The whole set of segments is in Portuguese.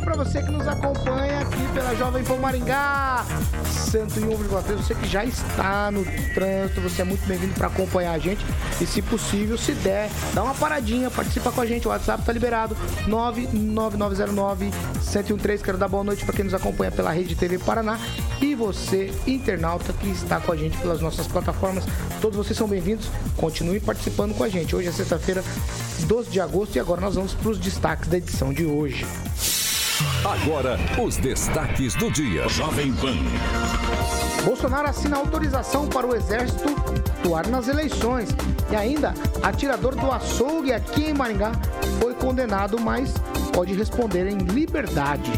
Para você que nos acompanha aqui pela Jovem Pan Maringá 101,3. Você que já está no trânsito, você é muito bem-vindo para acompanhar a gente. E se possível, se der, dá uma paradinha, participa com a gente. O WhatsApp tá liberado 99909 1013. Quero dar boa noite para quem nos acompanha pela Rede TV Paraná e você, internauta que está com a gente pelas nossas plataformas. Todos vocês são bem-vindos. Continue participando com a gente. Hoje é sexta-feira, 12 de agosto e agora nós vamos para os destaques da edição de hoje. Agora, os destaques do dia. Jovem Pan. Bolsonaro assina autorização para o Exército atuar nas eleições. E ainda, atirador do açougue aqui em Maringá foi condenado, mas pode responder em liberdade.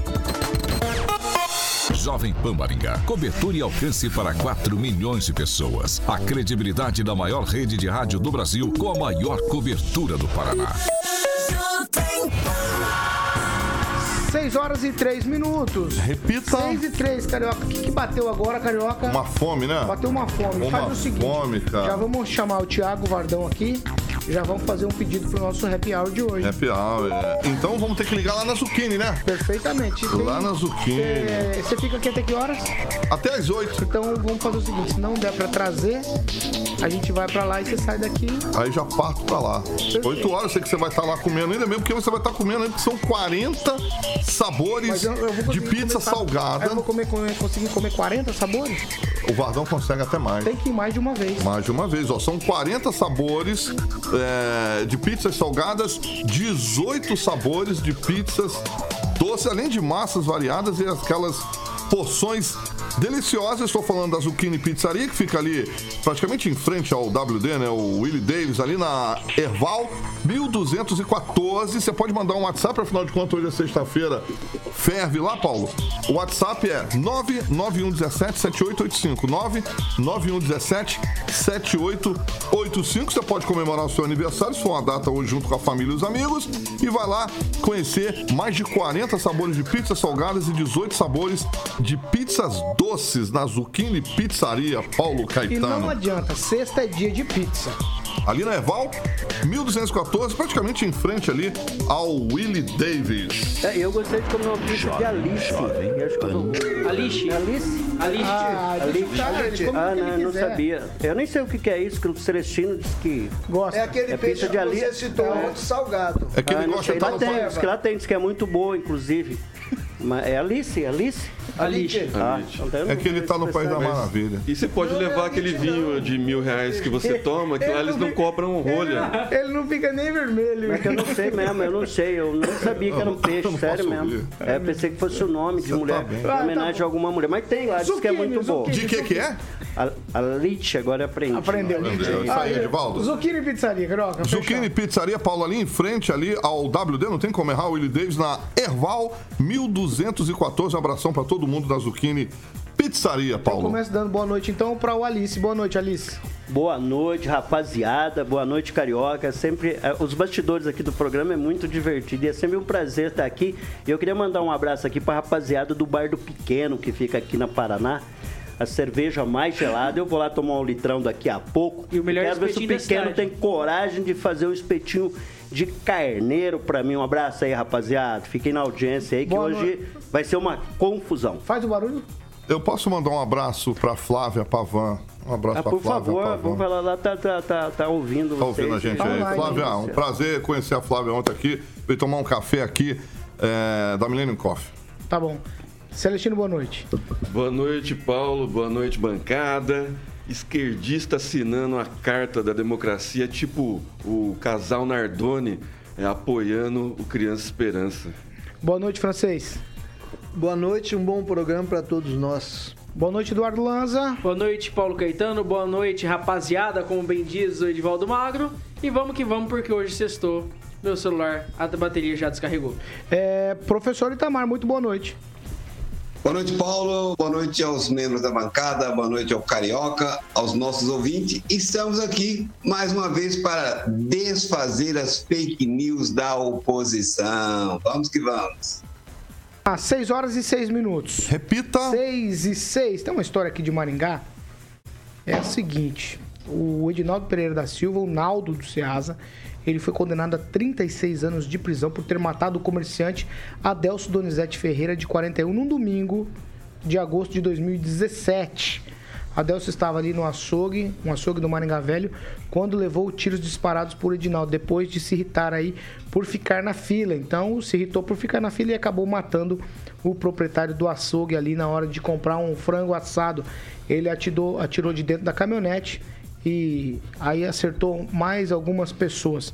Jovem Pan Maringá. Cobertura e alcance para 4 milhões de pessoas. A credibilidade da maior rede de rádio do Brasil com a maior cobertura do Paraná. 6 horas e 3 minutos. Repita. 6 e 3, Carioca. O que, que bateu agora, Carioca? Uma fome, né? Bateu uma fome. Uma Faz o seguinte. fome, cara. Já vamos chamar o Thiago Vardão aqui. Já vamos fazer um pedido pro nosso happy hour de hoje. Happy hour, é. Então vamos ter que ligar lá na Zucchini, né? Perfeitamente. Tem- Lá na Zucchini. É, Você fica aqui até que horas? Até às 8. Então vamos fazer o seguinte, se não der pra trazer, a gente vai pra lá e você sai daqui. Aí já parto pra lá. 8 horas, eu sei que você vai estar lá comendo ainda mesmo, porque você vai estar comendo ainda, são 40 sabores eu, eu de pizza comer, salgada. Eu vou comer, comer- conseguir comer 40 sabores? O Vardão consegue até mais. Tem que ir mais de uma vez. Mais de uma vez, ó. São 40 sabores é, de pizzas salgadas, 18 sabores de pizzas doces, além de massas variadas e aquelas porções deliciosas. Estou falando da Zucchini Pizzaria, que fica ali praticamente em frente ao WD, né? O Willie Davis, ali na Erval 1214. Você pode mandar um WhatsApp, afinal de contas, hoje é sexta-feira. Ferve lá, Paulo. O WhatsApp é 99117 7885. 99117 7885. Você pode comemorar o seu aniversário, se for uma data hoje junto com a família e os amigos. E vai lá conhecer mais de 40 sabores de pizzas salgadas e 18 sabores de pizzas doces na Zucchini Pizzaria Paulo E Caetano. não adianta, sexta é dia de pizza. Ali na Eval, 1214, praticamente em frente ali ao Willie Davis. É, eu gostei de comer uma pizza de Alice. Eu acho que eu Alice. Alice? Alice. Ah, Alice. come Ah, não, não sabia. Eu nem sei o que é isso, que o Celestino disse que. Gosta. É aquele É peixe pizza de que você citou, É. muito salgado. É que ah, ele não gosta de lá tem, diz que lá tem, diz que é muito boa, inclusive. Mas é Alice? Alice? Alice. Ah, então eu não É que ele tá no País da. Maravilha. E você pode levar aquele vinho de mil reais que você toma, que lá eles não cobram rolha. Ele não fica nem vermelho. Mas que eu não sei mesmo, eu não sei, eu não sabia que era um peixe, não sério mesmo. É, pensei que fosse o nome de Você tá mulher, bem. em Ah, tá homenagem a alguma mulher. Mas tem lá, diz que é muito bom. De que que é? A, a Lich, agora aprendi. Aprendeu. Aprendeu. Isso aí, Edivaldo. Zucchini Pizzaria, Carioca. Zucchini Pizzaria Paulo ali em frente ali ao WD, não tem como errar, o Willie Davis na Erval 1214. Um abração pra todo mundo da Zucchini Pizzaria, Eu Paulo. começo dando boa noite então pra o Alice. Boa noite, Alice. Boa noite, rapaziada. Boa noite, carioca. Sempre eh, os bastidores aqui do programa é muito divertido e é sempre um prazer estar aqui. E eu queria mandar um abraço aqui para rapaziada do Bar do Pequeno que fica aqui na Paraná. A cerveja mais gelada. Eu vou lá tomar um litrão daqui a pouco. E o melhor Quero ver se o pequeno tem coragem de fazer um espetinho de carneiro para mim. Um abraço aí, rapaziada. Fiquem na audiência aí que Boa hoje vai ser uma confusão. Faz o barulho. Eu posso mandar um abraço pra Flávia Pavan. Um abraço Ah, por Flávia favor, Pavan. vamos falar lá, tá, tá, tá, tá ouvindo Tá ouvindo a vocês. gente aí. Online. Flávia, um prazer conhecer a Flávia ontem aqui. Veio tomar um café aqui é, da Millennium Coffee. Tá bom. Celestino, boa noite. Boa noite, Paulo. Boa noite, bancada. esquerdista assinando a carta da democracia, tipo o casal Nardoni é, apoiando o Criança Esperança. Boa noite, francês. Boa noite, um bom programa para todos nós. Boa noite, Eduardo Lanza. Boa noite, Paulo Caetano. Boa noite, rapaziada, como bem diz o Edivaldo Magro. E vamos que vamos, porque hoje sextou. Meu celular, a bateria já descarregou. É, professor Itamar, muito boa noite. Boa noite, Paulo. Boa noite aos membros da bancada. Boa noite ao Carioca, aos nossos ouvintes. Estamos aqui mais uma vez para desfazer as fake news da oposição. Vamos que vamos. Às 6 horas e 6 minutos. Repita. 6 e 6. Tem uma história aqui de Maringá. É a seguinte: o Edinaldo Pereira da Silva, o Naldo do Ceasa, ele foi condenado a 36 anos de prisão por ter matado o comerciante Adelso Donizete Ferreira, de 41, num domingo de agosto de 2017. Adelso estava ali no açougue, um açougue do Maringá Velho, quando levou tiros disparados por Edinaldo, depois de se irritar aí por ficar na fila. Então, se irritou por ficar na fila e acabou matando o proprietário do açougue ali na hora de comprar um frango assado. Ele atirou, atirou de dentro da caminhonete e aí acertou mais algumas pessoas.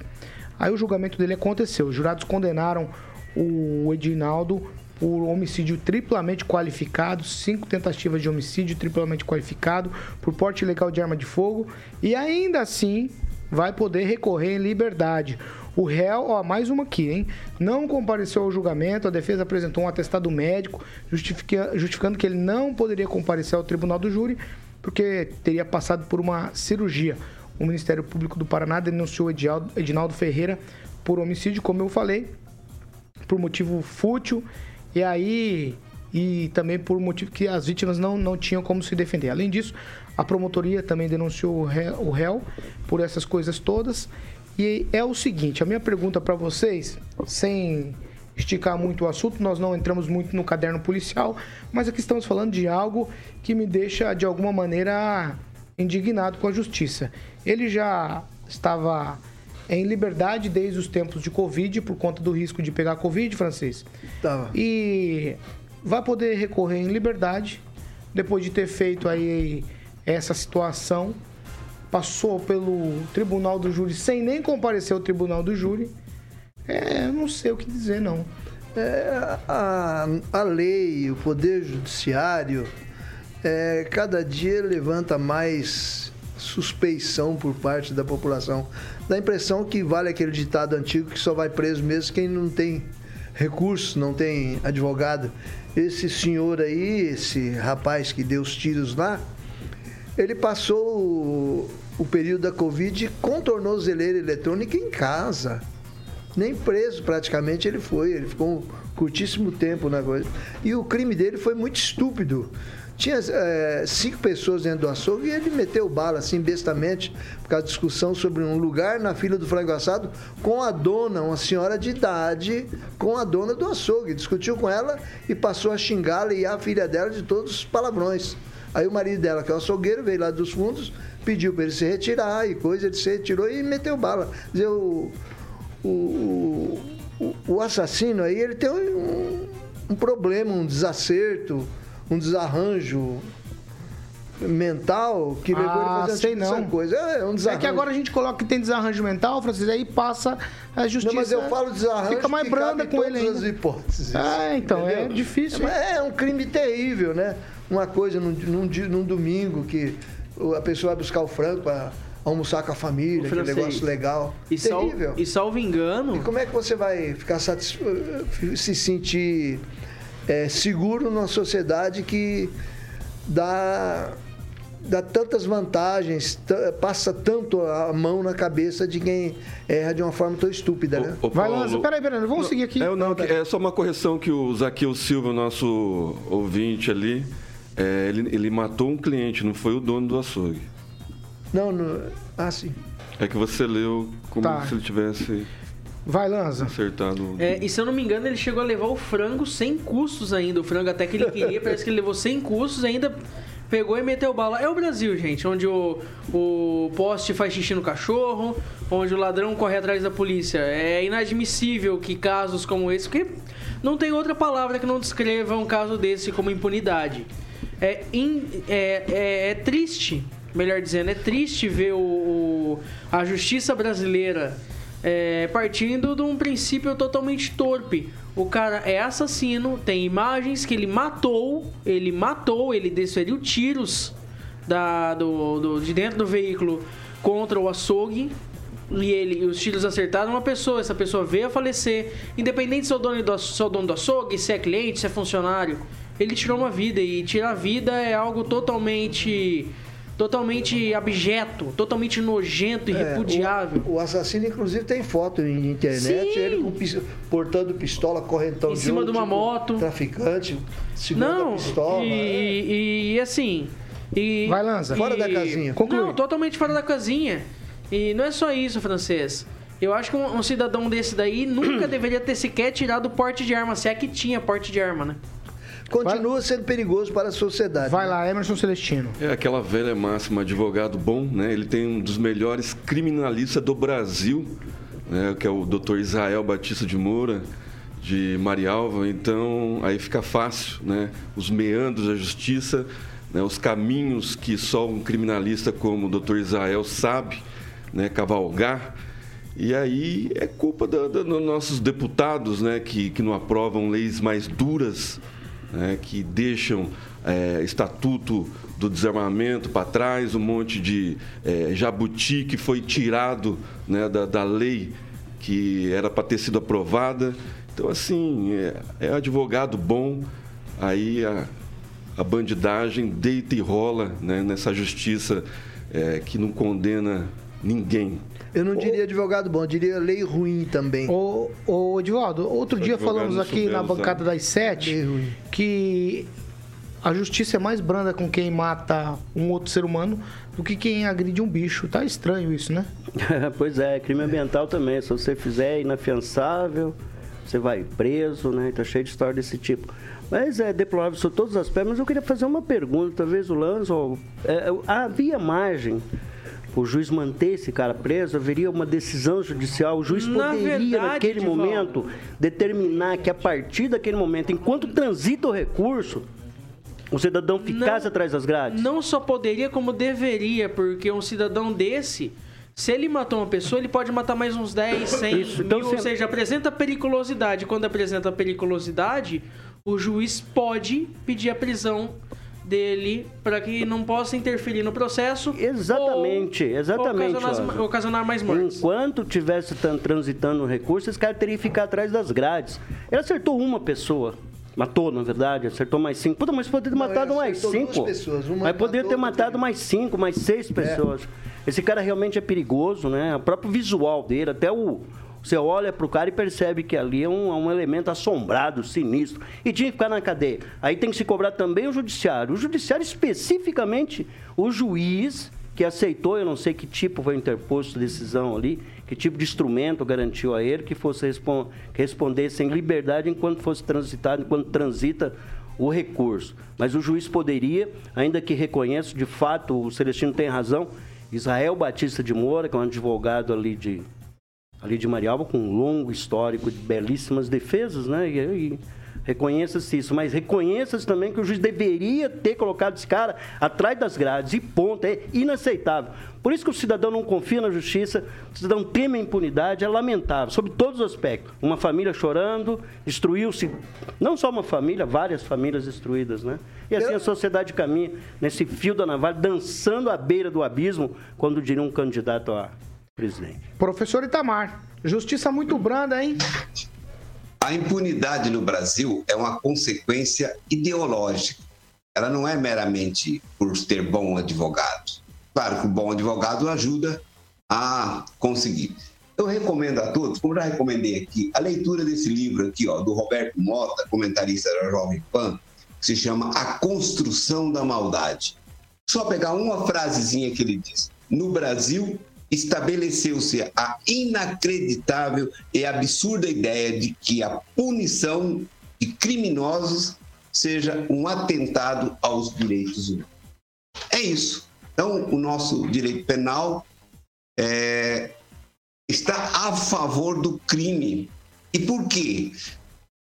Aí o julgamento dele aconteceu. Os jurados condenaram o Edinaldo por homicídio triplamente qualificado, cinco tentativas de homicídio triplamente qualificado, por porte ilegal de arma de fogo e ainda assim vai poder recorrer em liberdade. O réu, ó, mais uma aqui, hein? Não compareceu ao julgamento, a defesa apresentou um atestado médico justifica- justificando que ele não poderia comparecer ao tribunal do júri porque teria passado por uma cirurgia. O Ministério Público do Paraná denunciou Edinaldo Ferreira por homicídio, como eu falei, por motivo fútil e aí e também por motivo que as vítimas não, não tinham como se defender. Além disso, a promotoria também denunciou o réu, o réu por essas coisas todas. E é o seguinte, a minha pergunta para vocês, sem esticar muito o assunto, nós não entramos muito no caderno policial, mas aqui estamos falando de algo que me deixa de alguma maneira indignado com a justiça. Ele já estava em liberdade desde os tempos de Covid, por conta do risco de pegar Covid, francês. Tava. E vai poder recorrer em liberdade, depois de ter feito aí essa situação. Passou pelo tribunal do júri sem nem comparecer ao tribunal do júri. É, não sei o que dizer, não. É, a, a lei, o poder judiciário, é, cada dia levanta mais suspeição por parte da população. Dá a impressão que vale aquele ditado antigo que só vai preso mesmo quem não tem recurso, não tem advogado. Esse senhor aí, esse rapaz que deu os tiros lá, ele passou o, o período da Covid com tornozeleira eletrônica em casa. Nem preso praticamente ele foi. Ele ficou um curtíssimo tempo na coisa. E o crime dele foi muito estúpido. Tinha eh, cinco pessoas dentro do açougue e ele meteu bala assim bestamente por causa da discussão sobre um lugar na fila do frango assado com a dona, uma senhora de idade, com a dona do açougue. Discutiu com ela e passou a xingá-la e a filha dela de todos os palavrões. Aí o marido dela, que é o açougueiro, veio lá dos fundos, pediu para ele se retirar e coisa, ele se retirou e meteu bala. Dizer, o, o, o, o assassino aí, ele tem um, um problema, um desacerto, um desarranjo mental que levou ele Ah, fazer sei essa não. coisa. É, um É desarranjo. que agora a gente coloca que tem desarranjo mental, Francisco, aí passa a justiça. Não, mas eu falo desarranjo Fica mais branda com ele todas as hipóteses. Ah, então, é Entendeu? difícil, É, é um crime terrível, né? Uma coisa num, num, num domingo que a pessoa vai buscar o frango para almoçar com a família, francês. negócio legal. E, sal, terrível. e salvo engano, E como é que você vai ficar satis... se sentir é, seguro numa sociedade que dá, dá tantas vantagens, passa tanto a mão na cabeça de quem erra de uma forma tão estúpida, né? Ô, Vai, Paulo, Lanza. Peraí, peraí, vamos seguir aqui. É, não, que- é só uma correção que o Zaqueu Silva, nosso ouvinte ali, é, ele, ele matou um cliente, não foi o dono do açougue. Não, não. Ah, sim. É que você leu como Tá. se ele tivesse Vai, Lanza. acertado. é, e se eu não me engano, ele chegou a levar o frango sem custos ainda. O frango até que ele queria, parece que ele levou sem custos e ainda pegou e meteu bala. É o Brasil, gente, onde o, o poste faz xixi no cachorro, onde o ladrão corre atrás da polícia. É inadmissível que casos como esse, porque não tem outra palavra que não descreva um caso desse como impunidade. É, in- é, é- é triste melhor dizendo, é triste ver o, o- a justiça brasileira é, partindo de um princípio totalmente torpe. O cara é assassino, tem imagens que ele matou, ele matou, ele desferiu tiros da, do, do- de dentro do veículo contra o açougue. E ele, os tiros acertaram uma pessoa, essa pessoa veio a falecer. Independente se é o dono do, se é o dono do açougue, se é cliente, se é funcionário, ele tirou uma vida. E tirar a vida é algo totalmente. Totalmente abjeto, totalmente nojento e É, repudiável. O, o assassino, inclusive, tem foto em internet, Sim. ele com portando pistola, correntão Em de cima ouro, de uma tipo, moto. Traficante, segurando Não, a pistola. e, é. e, e assim. E, Vai, Lanza. Fora da casinha. Conclui. Não, totalmente fora da casinha. E não é só isso, francês. Eu acho que um, um cidadão desse daí nunca deveria ter sequer tirado o porte de arma, se é que tinha porte de arma, né? Continua sendo perigoso para a sociedade. Vai lá, Emerson Celestino. É aquela velha máxima, advogado bom, né? Ele tem um dos melhores criminalistas do Brasil, né? que é o Dr. Israel Batista de Moura, de Marialva. Então, aí fica fácil, né? Os meandros da justiça, né? os caminhos que só um criminalista como o Dr. Israel sabe, né? Cavalgar. E aí é culpa da- da- dos nossos deputados, né? Que, que não aprovam leis mais duras, né, que deixam é, estatuto do desarmamento para trás, um monte de é, jabuti que foi tirado né, da, da lei que era para ter sido aprovada. Então, assim, é, é advogado bom, aí a, a bandidagem deita e rola né, nessa justiça é, que não condena ninguém. Eu não diria advogado bom, eu diria lei ruim também. Ô, ô Edivaldo, outro dia falamos aqui na bancada das sete que a justiça é mais branda com quem mata um outro ser humano do que quem agride um bicho. Tá estranho isso, né? pois é, crime ambiental também. Se você fizer inafiançável, você vai preso, né? Tá cheio de história desse tipo. Mas é deplorável sobre todos os aspectos. Mas eu queria fazer uma pergunta, talvez o Lanzo. É, havia margem o juiz manter esse cara preso? Haveria uma decisão judicial? O juiz Na poderia, verdade, naquele Divaldo. momento, determinar que a partir daquele momento, enquanto transita o recurso, o cidadão ficasse Não- atrás das grades? Não só poderia, como deveria, porque um cidadão desse, se ele matou uma pessoa, ele pode matar mais uns 10, 100 Isso, então mil, se- ou seja, apresenta periculosidade. Quando apresenta periculosidade, o juiz pode pedir a prisão dele para que não possa interferir no processo. Exatamente, ou exatamente, Ocasionar, ocasionar mais mortes. Enquanto tivesse tan- transitando o recurso, esse cara teria que ficar atrás das grades. Ele acertou uma pessoa. Matou, na verdade, acertou mais cinco. Puta, mas poderia ter Não, matado mais cinco. duas pessoas, uma mas poderia ter matado mais cinco, mais seis pessoas. Esse cara realmente é perigoso, né? O próprio visual dele, até o. Você olha pro cara e percebe que ali é um, é um elemento assombrado, sinistro. E tinha que ficar na cadeia. Aí tem que se cobrar também o judiciário. O judiciário, especificamente, o juiz que aceitou, eu não sei que tipo foi interposto decisão ali, que tipo de instrumento garantiu a ele que fosse respon respondesse em liberdade enquanto fosse transitado, enquanto transita o recurso. Mas o juiz poderia, ainda que reconheça, de fato, o Celestino tem razão, Israel Batista de Moura, que é um advogado ali de, ali de Marialva, com um longo histórico de belíssimas defesas, né? E, e reconheça-se isso, mas reconheça-se também que o juiz deveria ter colocado esse cara atrás das grades, e ponto, é inaceitável. Por isso que o cidadão não confia na justiça, o cidadão teme a impunidade, é lamentável, sob todos os aspectos. Uma família chorando, destruiu-se, não só uma família, várias famílias destruídas, né? E assim a sociedade caminha nesse fio da navalha, dançando à beira do abismo, quando diria um candidato a presidente. Professor Itamar, justiça muito branda, hein? A impunidade no Brasil é uma consequência ideológica. Ela não é meramente por ter bom advogado. Claro que o bom advogado ajuda a conseguir. Eu recomendo a todos, como já recomendei aqui, a leitura desse livro aqui, ó, do Roberto Mota, comentarista da Jovem Pan, que se chama A Construção da Maldade. Só pegar uma frasezinha que ele diz. No Brasil, estabeleceu-se a inacreditável e absurda ideia de que a punição de criminosos seja um atentado aos direitos humanos. É isso. Então, o nosso direito penal é, está a favor do crime. E por quê?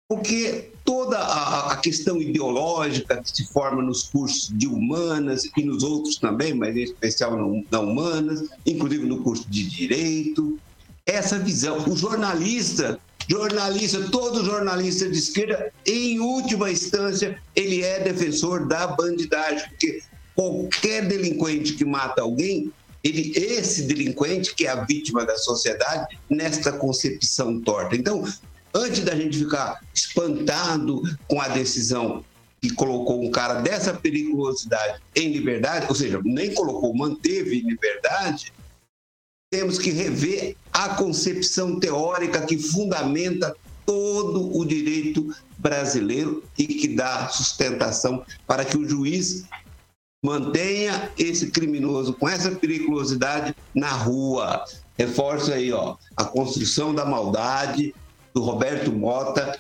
Porque toda a, a, questão ideológica que se forma nos cursos de humanas e nos outros também, mas em especial na humanas, inclusive no curso de direito. Essa visão. O jornalista, jornalista, todo jornalista de esquerda, em última instância, ele é defensor da bandidagem, porque qualquer delinquente que mata alguém, ele, esse delinquente que é a vítima da sociedade, nesta concepção torta. Então, antes da gente ficar espantado com a decisão que colocou um cara dessa periculosidade em liberdade, ou seja, nem colocou, manteve em liberdade, temos que rever a concepção teórica que fundamenta todo o direito brasileiro e que dá sustentação para que o juiz mantenha esse criminoso com essa periculosidade na rua. Reforço aí, ó, a construção da maldade do Roberto Mota.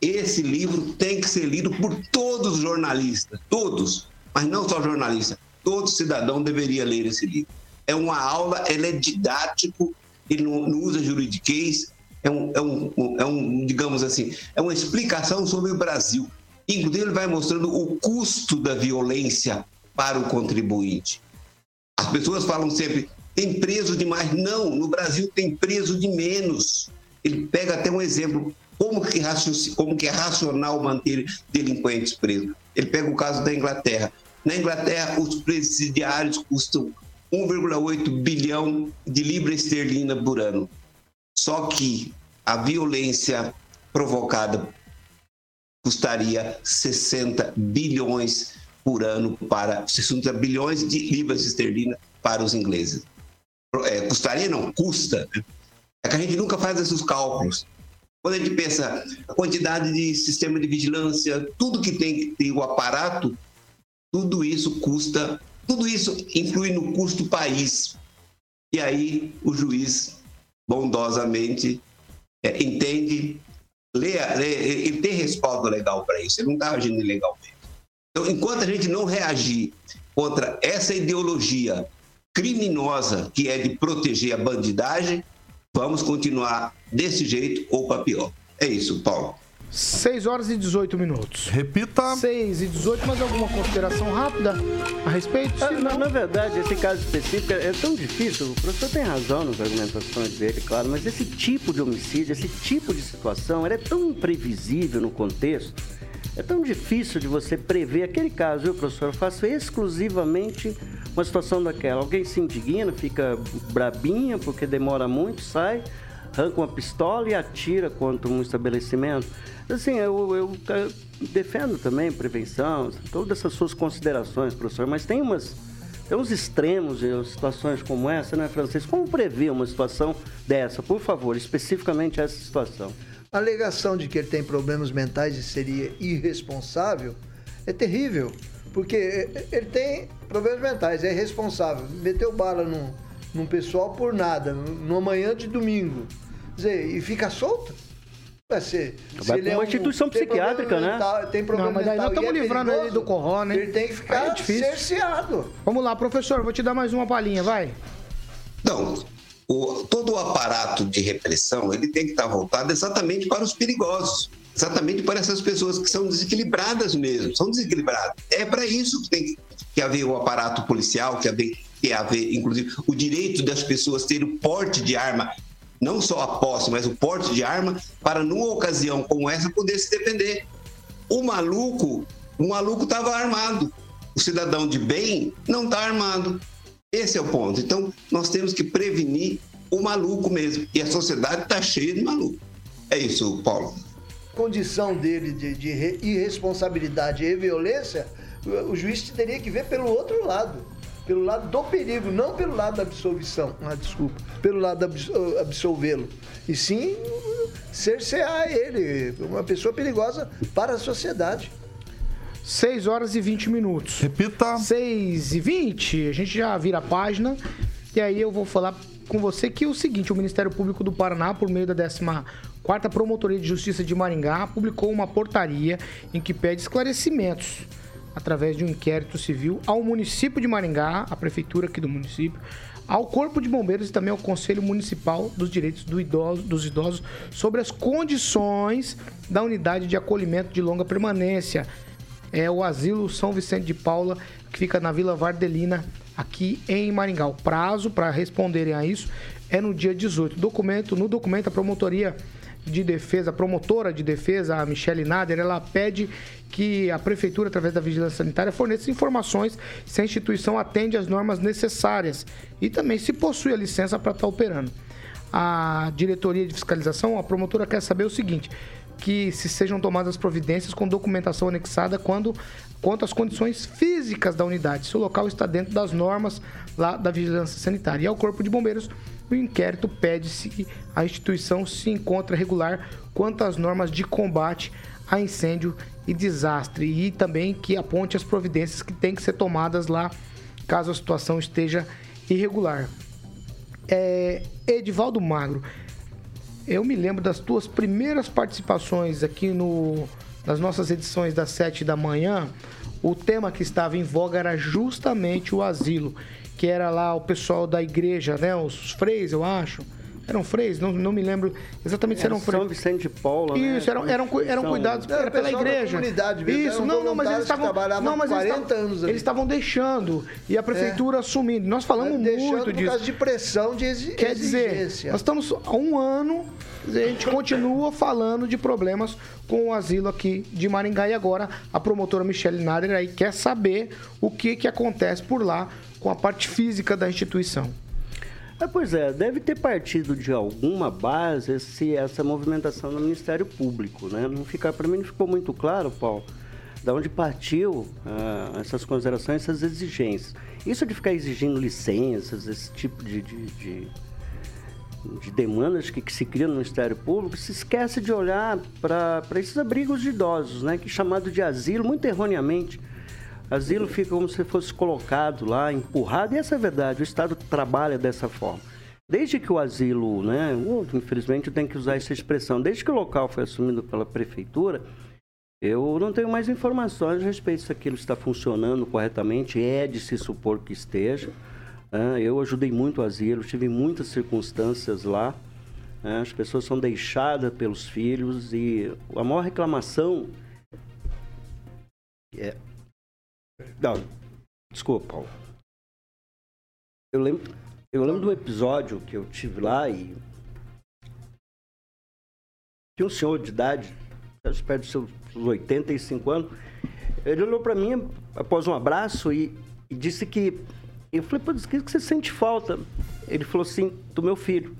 Esse livro tem que ser lido por todos os jornalistas, todos, mas não só jornalista, todo cidadão deveria ler esse livro. É uma aula, ele é didático, ele não, não usa juridiquês, é um, é, um, é um, digamos assim, é uma explicação sobre o Brasil. Inclusive, ele vai mostrando o custo da violência para o contribuinte. As pessoas falam sempre, tem preso demais. Não, no Brasil tem preso de menos. Ele pega até um exemplo, como que, como que é racional manter delinquentes presos. Ele pega o caso da Inglaterra. Na Inglaterra, os presidiários custam 1,8 bilhão de libra esterlina por ano. Só que a violência provocada custaria 60 bilhões por ano para 60 bilhões de libras esterlinas para os ingleses. É, custaria não, custa. É que a gente nunca faz esses cálculos. Quando a gente pensa a quantidade de sistema de vigilância, tudo que tem que ter o aparato, tudo isso custa, tudo isso influi no custo do país. E aí o juiz bondosamente é, entende, lê, lê, ele tem respaldo legal para isso, ele não está agindo ilegalmente. Então, enquanto a gente não reagir contra essa ideologia criminosa que é de proteger a bandidagem, vamos continuar desse jeito ou para pior. É isso, Paulo. 6 horas e 18 minutos. Repita. 6 e 18, mas alguma consideração rápida a respeito? Ah, na, na, verdade, esse caso específico é tão difícil. O professor tem razão nas argumentações dele, claro, mas esse tipo de homicídio, esse tipo de situação, é tão imprevisível no contexto é tão difícil de você prever aquele caso, viu, professor? Eu faço exclusivamente uma situação daquela. Alguém se indigna, fica brabinha porque demora muito, sai, arranca uma pistola e atira contra um estabelecimento. Assim, eu, eu, eu defendo também prevenção, todas essas suas considerações, professor, mas tem umas tem uns extremos em situações como essa, né, Francisco? Como prever uma situação dessa? Por favor, especificamente essa situação. A alegação de que ele tem problemas mentais e seria irresponsável é terrível, porque ele tem problemas mentais, é irresponsável. Meteu bala num, num pessoal por nada, numa manhã de domingo. Quer dizer, e fica solto? Vai ser. Vai se é uma é instituição psiquiátrica, né? Mental, tem problema Não, mas aí nós estamos é livrando ele do corró, né? Ele tem que ficar é cerceado. Vamos lá, professor, vou te dar mais uma palhinha, vai. Não, o, todo o aparato de repressão ele tem que estar voltado exatamente para os perigosos, exatamente para essas pessoas que são desequilibradas mesmo, são desequilibradas. É para isso que tem que haver o aparato policial, que haver, que haver, inclusive, o direito das pessoas terem o porte de arma, não só a posse, mas o porte de arma, para numa ocasião como essa poder se defender. O maluco, o maluco estava armado. O cidadão de bem não está armado. Esse é o ponto. Então, nós temos que prevenir o maluco mesmo. E a sociedade está cheia de maluco. É isso, Paulo. Condição dele de, de irresponsabilidade e violência, o juiz teria que ver pelo outro lado. Pelo lado do perigo, não pelo lado da absolvição. Ah, desculpa. Pelo lado da absolvê-lo. E sim cercear ele. Uma pessoa perigosa para a sociedade. 6 horas e 20 minutos. Repita. 6 e 20. A gente já vira a página. E aí eu vou falar com você que é o seguinte: o Ministério Público do Paraná, por meio da 14 Promotoria de Justiça de Maringá, publicou uma portaria em que pede esclarecimentos através de um inquérito civil ao município de Maringá, a prefeitura aqui do município, ao Corpo de Bombeiros e também ao Conselho Municipal dos Direitos do idoso, dos Idosos sobre as condições da unidade de acolhimento de longa permanência. É o Asilo São Vicente de Paula, que fica na Vila Vardelina, aqui em Maringá. O prazo para responderem a isso é no dia 18. Documento, no documento, a promotoria de defesa, promotora de defesa, a Michele Nader, ela pede que a prefeitura, através da vigilância sanitária, forneça informações se a instituição atende às normas necessárias e também se possui a licença para estar operando. A diretoria de fiscalização, a promotora quer saber o seguinte: que se sejam tomadas providências com documentação anexada quando quanto às condições físicas da unidade, se o local está dentro das normas lá da vigilância sanitária. E ao Corpo de Bombeiros, o inquérito pede-se que a instituição se encontre regular quanto às normas de combate a incêndio e desastre e também que aponte as providências que têm que ser tomadas lá caso a situação esteja irregular. É, Edivaldo Magro, eu me lembro das tuas primeiras participações aqui no, nas nossas edições das sete da manhã. O tema que estava em voga era justamente o asilo, que era lá o pessoal da igreja, né? Os freis, eu acho eram freios, não, não me lembro exatamente se eram freios. São Vicente de Paula, Isso, né? eram, eram, eram cuidados era pela igreja. Mesmo, Isso, não, não, mas eles estavam. Não, mas 40 eles anos ali. eles estavam deixando e a prefeitura é. assumindo. Nós falamos deixando muito por disso. causa de pressão, de exigência. Quer dizer, nós estamos há um ano, a gente continua falando de problemas com o asilo aqui de Maringá e agora a promotora Michele Nader aí quer saber o que, que acontece por lá com a parte física da instituição. É, pois é, deve ter partido de alguma base esse, essa movimentação do Ministério Público, né? Não fica, para mim não ficou muito claro, Paulo, da onde partiu ah, essas considerações, essas exigências. Isso de ficar exigindo licenças, esse tipo de, de, de, de demandas que, que, se cria no Ministério Público, se esquece de olhar para esses abrigos de idosos, né? Que chamado de asilo, muito erroneamente. Asilo fica como se fosse colocado lá, empurrado, e essa é a verdade, o Estado trabalha dessa forma. Desde que o asilo, né, infelizmente eu tenho que usar essa expressão, desde que o local foi assumido pela prefeitura, eu não tenho mais informações a respeito se aquilo está funcionando corretamente, é de se supor que esteja. Né. Eu ajudei muito o asilo, tive muitas circunstâncias lá. Né. As pessoas são deixadas pelos filhos e a maior reclamação é não, desculpa, Paulo. Eu lembro, eu lembro do episódio que eu tive lá e. Tinha um senhor de idade, perto dos seus 85 anos. Ele olhou para mim após um abraço e, e disse que. Eu falei, pô, o que você sente falta? Ele falou assim, do meu filho.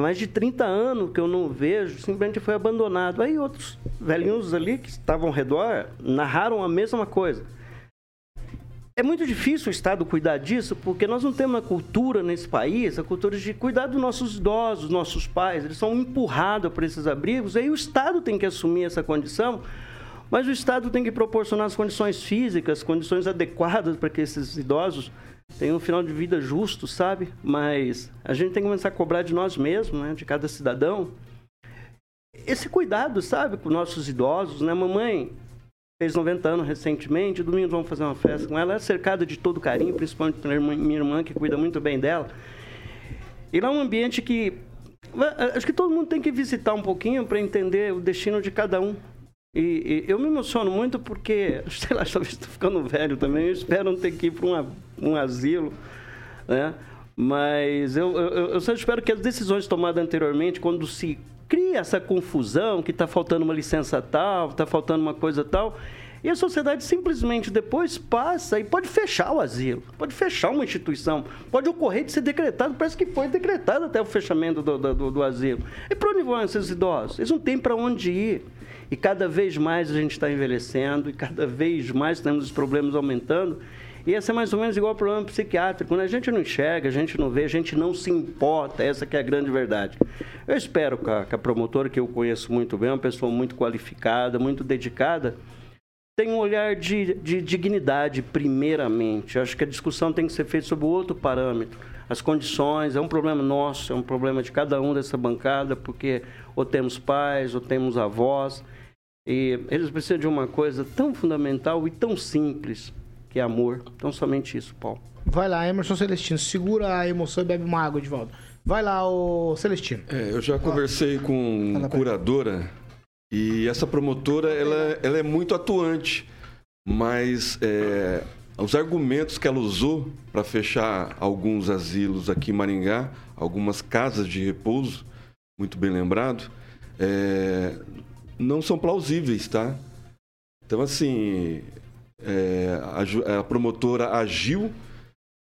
Mais de 30 anos que eu não vejo, simplesmente foi abandonado. Aí outros velhinhos ali que estavam ao redor narraram a mesma coisa. É muito difícil o Estado cuidar disso, porque nós não temos uma cultura nesse país, a cultura de cuidar dos nossos idosos, nossos pais. Eles são empurrados para esses abrigos, aí o Estado tem que assumir essa condição, mas o Estado tem que proporcionar as condições físicas, condições adequadas para que esses idosos tenham um final de vida justo, sabe? Mas a gente tem que começar a cobrar de nós mesmos, né? de cada cidadão. Esse cuidado, sabe, com nossos idosos, né? Mamãe, fez 90 anos recentemente, domingo vamos fazer uma festa com ela. Ela é cercada de todo carinho, principalmente pela minha irmã, que cuida muito bem dela. E lá é um ambiente que. Acho que todo mundo tem que visitar um pouquinho para entender o destino de cada um. E, e, eu me emociono muito porque, sei lá, talvez estou ficando velho também, eu espero não ter que ir para um asilo, né? Mas eu, eu, eu só espero que as decisões tomadas anteriormente, quando se cria essa confusão que está faltando uma licença tal, está faltando uma coisa tal. E a sociedade simplesmente depois passa e pode fechar o asilo, pode fechar uma instituição, pode ocorrer de ser decretado, parece que foi decretado até o fechamento do, do, do asilo. E para onde vão esses idosos? Eles não têm para onde ir. E cada vez mais a gente está envelhecendo, e cada vez mais temos os problemas aumentando. E esse é mais ou menos igual ao problema psiquiátrico. Quando a gente não enxerga, a gente não vê, a gente não se importa. Essa que é a grande verdade. Eu espero que a, que a promotora, que eu conheço muito bem, uma pessoa muito qualificada, muito dedicada, tenha um olhar de, de dignidade, primeiramente. Acho que a discussão tem que ser feita sobre outro parâmetro. As condições, é um problema nosso, é um problema de cada um dessa bancada, porque ou temos pais, ou temos avós, e eles precisam de uma coisa tão fundamental e tão simples, que é amor. Então, somente isso, Paulo. Vai lá, Emerson Celestino. Segura a emoção e bebe uma água de volta. Vai lá, ô Celestino. É, eu já conversei com curadora e essa promotora ela, ela é muito atuante, mas é, os argumentos que ela usou para fechar alguns asilos aqui em Maringá, algumas casas de repouso, muito bem lembrado, é, não são plausíveis, tá? Então, assim, é, a, a, promotora agiu,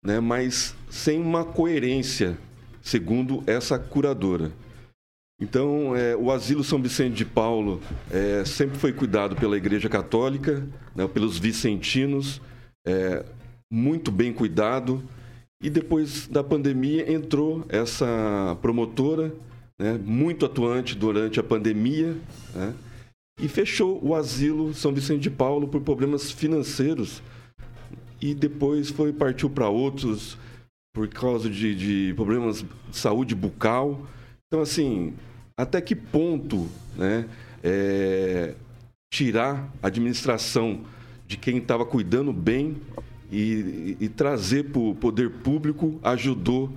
né, mas sem uma coerência, segundo essa curadora. Então, é, o Asilo São Vicente de Paulo é, sempre foi cuidado pela Igreja Católica, né, pelos vicentinos, é, muito bem cuidado. E depois da pandemia entrou essa promotora, né, muito atuante durante a pandemia, né, e fechou o asilo São Vicente de Paulo por problemas financeiros. E depois foi partiu para outros por causa de, de problemas de saúde bucal. Então, assim, até que ponto né, é, tirar a administração de quem estava cuidando bem e, e trazer para o poder público ajudou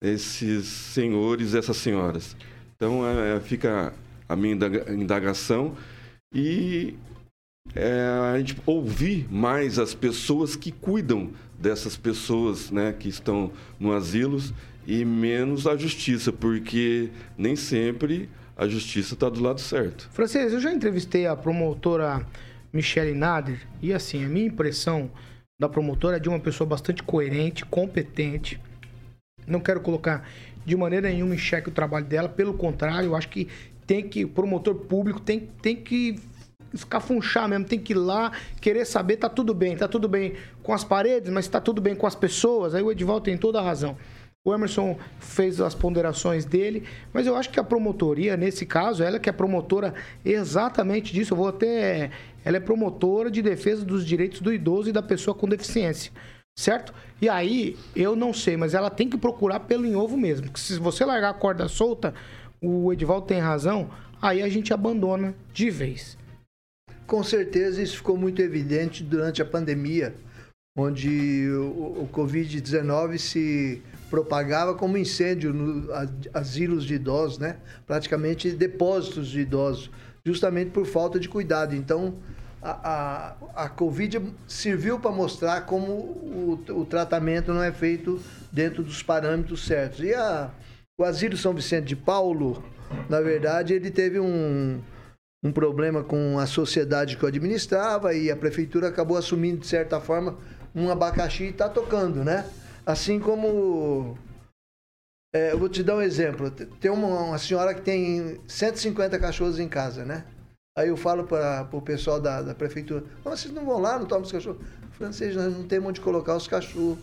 esses senhores, essas senhoras. Então é, fica a minha indagação e é, a gente ouvir mais as pessoas que cuidam dessas pessoas né, que estão no asilos e menos a justiça, porque nem sempre a justiça está do lado certo. Francês, eu já entrevistei a promotora Michele Nader e assim, a minha impressão da promotora é de uma pessoa bastante coerente, competente. Não quero colocar de maneira nenhuma em xeque o trabalho dela, pelo contrário, eu acho que tem que, o promotor público tem, tem que escafunchar mesmo, tem que ir lá, querer saber, tá tudo bem, tá tudo bem com as paredes, mas tá tudo bem com as pessoas, aí o Edivaldo tem toda a razão. O Emerson fez as ponderações dele, mas eu acho que a promotoria, nesse caso, ela que é promotora exatamente disso, eu vou até. Ela é promotora de defesa dos direitos do idoso e da pessoa com deficiência. Certo? E aí, eu não sei, mas ela tem que procurar pelo em ovo mesmo. Porque se você largar a corda solta, o Edivaldo tem razão, aí a gente abandona de vez. Com certeza isso ficou muito evidente durante a pandemia, onde o, o Covid-19 se propagava como incêndio nos asilos de idosos, né? praticamente depósitos de idosos, justamente por falta de cuidado. Então, a, a, a Covid serviu para mostrar como o, o tratamento não é feito dentro dos parâmetros certos. E a, o Asilo São Vicente de Paulo, na verdade, ele teve um, um problema com a sociedade que eu administrava e a prefeitura acabou assumindo, de certa forma, um abacaxi e está tocando, né? Assim como. É, eu vou te dar um exemplo. Tem uma, uma, senhora que tem 150 cachorros em casa, né? Aí eu falo para o pessoal da, da prefeitura: vocês não vão lá, não tomam os cachorros? Francês, nós não temos onde colocar os cachorros.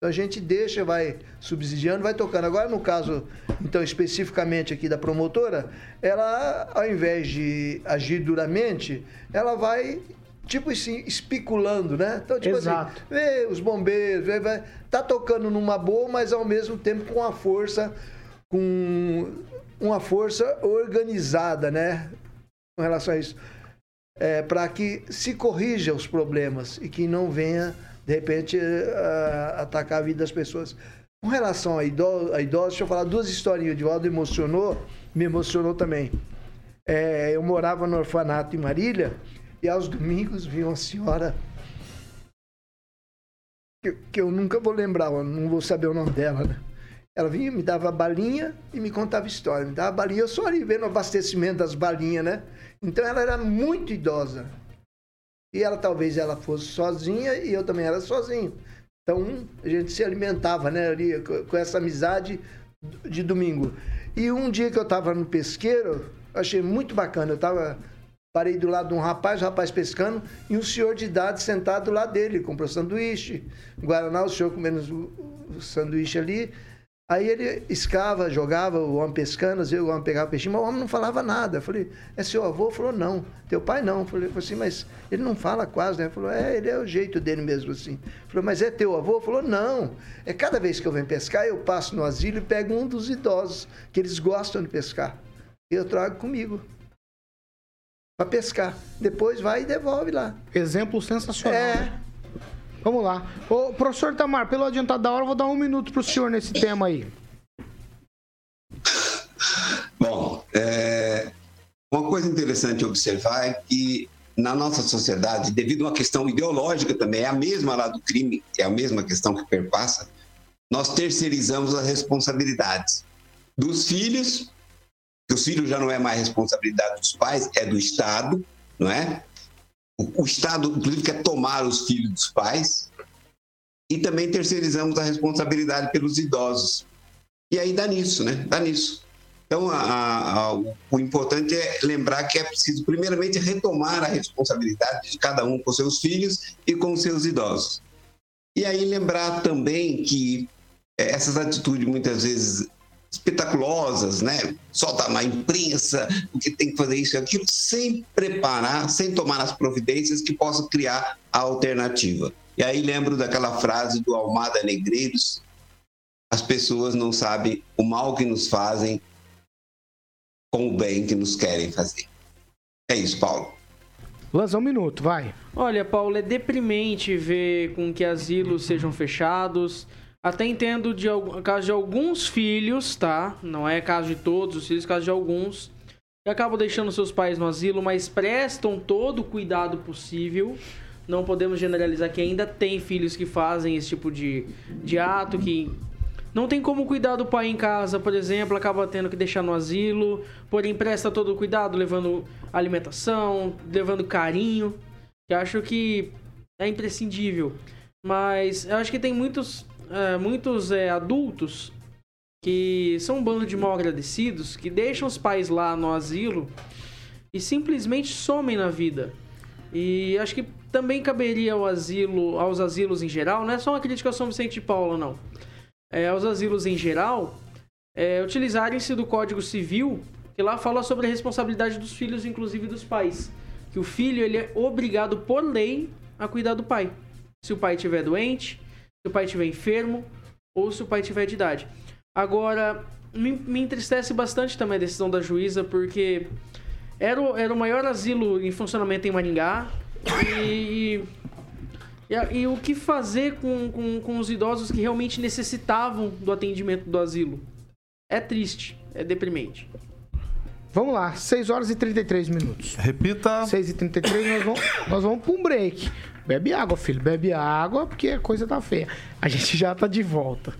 Então a gente deixa, vai subsidiando, vai tocando. Agora, no caso, então, especificamente aqui da promotora, ela, ao invés de agir duramente, ela vai tipo assim, especulando, né? Então, tipo assim, Exato. assim, vê os bombeiros, vê, vai, tá tocando numa boa, mas ao mesmo tempo com a força, com uma força organizada, né? Com relação a isso. É, para que se corrija os problemas e que não venha, de repente, uh, atacar a vida das pessoas. Com relação a idosos, a idosos deixa eu falar duas historinhas. O Edivaldo emocionou, me emocionou também. É, eu morava no orfanato em Marília e aos domingos vinha uma senhora que, que eu nunca vou lembrar, não vou saber o nome dela, né? Ela vinha, me dava balinha e me contava história. Me dava balinha, eu só ali vendo o abastecimento das balinhas, né? Então ela era muito idosa. E ela talvez ela fosse sozinha e eu também era sozinho. Então a gente se alimentava, né, ali com essa amizade de domingo. E um dia que eu estava no pesqueiro, achei muito bacana. Eu estava Parei do lado de um rapaz, rapaz pescando, e um senhor de idade sentado do lado dele, comprou sanduíche, Guaraná, o senhor comendo o sanduíche ali. Aí ele escava, jogava, o homem pescando, às vezes o homem pegava peixinho, mas o homem não falava nada. Eu falei, é seu avô? Falou, não. Teu pai não. Eu falei assim, mas ele não fala quase, né? Ele falou, é, ele é o jeito dele mesmo assim. Falou, mas é teu avô? Falou, não. É cada vez que eu venho pescar, eu passo no asilo e pego um dos idosos, que eles gostam de pescar. E eu trago comigo para pescar. Depois vai e devolve lá. Exemplo sensacional. É. Né? Vamos lá. Ô, professor Tamar, pelo adiantado da hora, eu vou dar um minuto pro senhor nesse tema aí. Bom, é, uma coisa interessante observar é que na nossa sociedade, devido a uma questão ideológica também, é a mesma lá do crime, é a mesma questão que perpassa, nós terceirizamos as responsabilidades dos filhos, que os filhos já não é mais responsabilidade dos pais, é do Estado, não é? O, Estado, inclusive, quer tomar os filhos dos pais, e também terceirizamos a responsabilidade pelos idosos. E aí dá nisso, né? Dá nisso. Então, a, a, o importante é lembrar que é preciso, primeiramente, retomar a responsabilidade de cada um com seus filhos e com seus idosos. E aí lembrar também que é, essas atitudes, muitas vezes espetaculosas, né? Solta na imprensa, porque tem que fazer isso e aquilo, sem preparar, sem tomar as providências que possam criar a alternativa. E aí lembro daquela frase do Almada Negreiros: as pessoas não sabem o mal que nos fazem com o bem que nos querem fazer. É isso, Paulo. Lança um minuto, vai. Olha, Paulo, é deprimente ver com que asilos sejam fechados. Até entendo de caso de alguns filhos, tá? Não é caso de todos os filhos, caso de alguns. Que acabam deixando seus pais no asilo, mas prestam todo o cuidado possível. Não podemos generalizar que ainda tem filhos que fazem esse tipo de, de ato, que não tem como cuidar do pai em casa, por exemplo, acaba tendo que deixar no asilo, porém presta todo o cuidado, levando alimentação, levando carinho, que acho que é imprescindível. Mas eu acho que tem muitos, é, muitos é, adultos que são um bando de mal agradecidos, que deixam os pais lá no asilo e simplesmente somem na vida. E acho que também caberia ao asilo, aos asilos em geral, não é só uma crítica ao São Vicente de Paula, não é, aos asilos em geral é, utilizarem-se do Código Civil, que lá fala sobre a responsabilidade dos filhos, inclusive dos pais. Que o filho ele é obrigado por lei a cuidar do pai. Se o pai estiver doente, se o pai estiver enfermo ou se o pai tiver de idade. Agora, me, me entristece bastante também a decisão da juíza, porque era o, era o maior asilo em funcionamento em Maringá e, e, e o que fazer com, com, com os idosos que realmente necessitavam do atendimento do asilo? É triste, é deprimente. Vamos lá, 6 horas e 33 minutos. Repita. 6 e 33 nós vamos, nós vamos para um break. Bebe água, filho, bebe água, porque a coisa tá feia. A gente já tá de volta.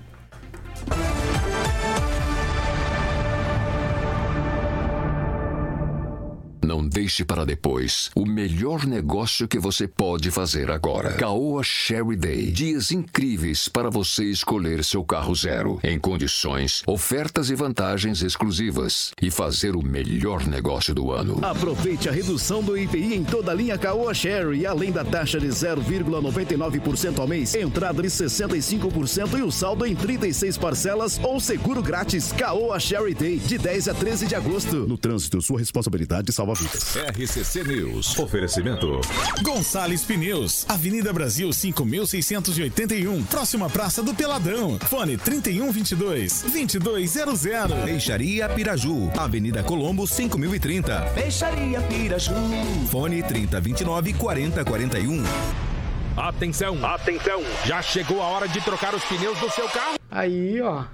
Não deixe para depois o melhor negócio que você pode fazer agora. Caoa Sherry Day. Dias incríveis para você escolher seu carro zero, em condições, ofertas e vantagens exclusivas e fazer o melhor negócio do ano. Aproveite a redução do IPI em toda a linha Caoa Sherry, além da taxa de 0,99% ao mês, entrada de 65% e o saldo em 36 parcelas ou seguro grátis. Caoa Sherry Day, de 10 a 13 de agosto. No trânsito, sua responsabilidade salva vidas. RCC News. Oferecimento. Gonçalves Pneus, Avenida Brasil 5681, próxima Praça do Peladão. Fone 3122 2200. Peixaria Piraju, Avenida Colombo 5030. Peixaria Piraju. Fone 3029 4041. Atenção, atenção, já chegou a hora de trocar os pneus do seu carro. Aí, ó.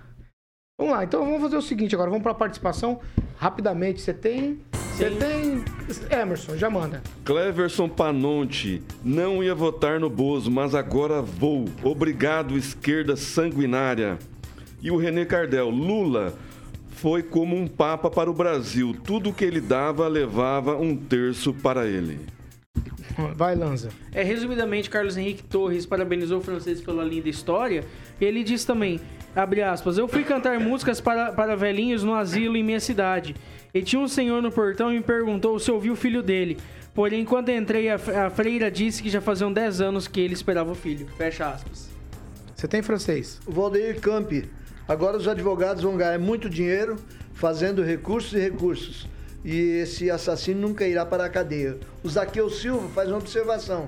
Vamos lá, então vamos fazer o seguinte agora, vamos para a participação rapidamente. Você tem. Você tem. Emerson, já manda. Cleverson Panonte, não ia votar no Bozo, mas agora vou. Obrigado, esquerda sanguinária. E o René Cardel, Lula foi como um papa para o Brasil. Tudo que ele dava, levava um terço para ele. Vai, Lanza. É, resumidamente, Carlos Henrique Torres parabenizou o francês pela linda história. Ele diz também, abre aspas, eu fui cantar músicas para, para velhinhos no asilo em minha cidade. E tinha um senhor no portão e me perguntou se eu vi o filho dele. Porém, quando entrei, a, a freira disse que já faziam 10 anos que ele esperava o filho. Fecha aspas. Você tem francês? Valdeir Campi. Agora os advogados vão ganhar muito dinheiro fazendo recursos e recursos. E esse assassino nunca irá para a cadeia. O Zaqueu Silva faz uma observação.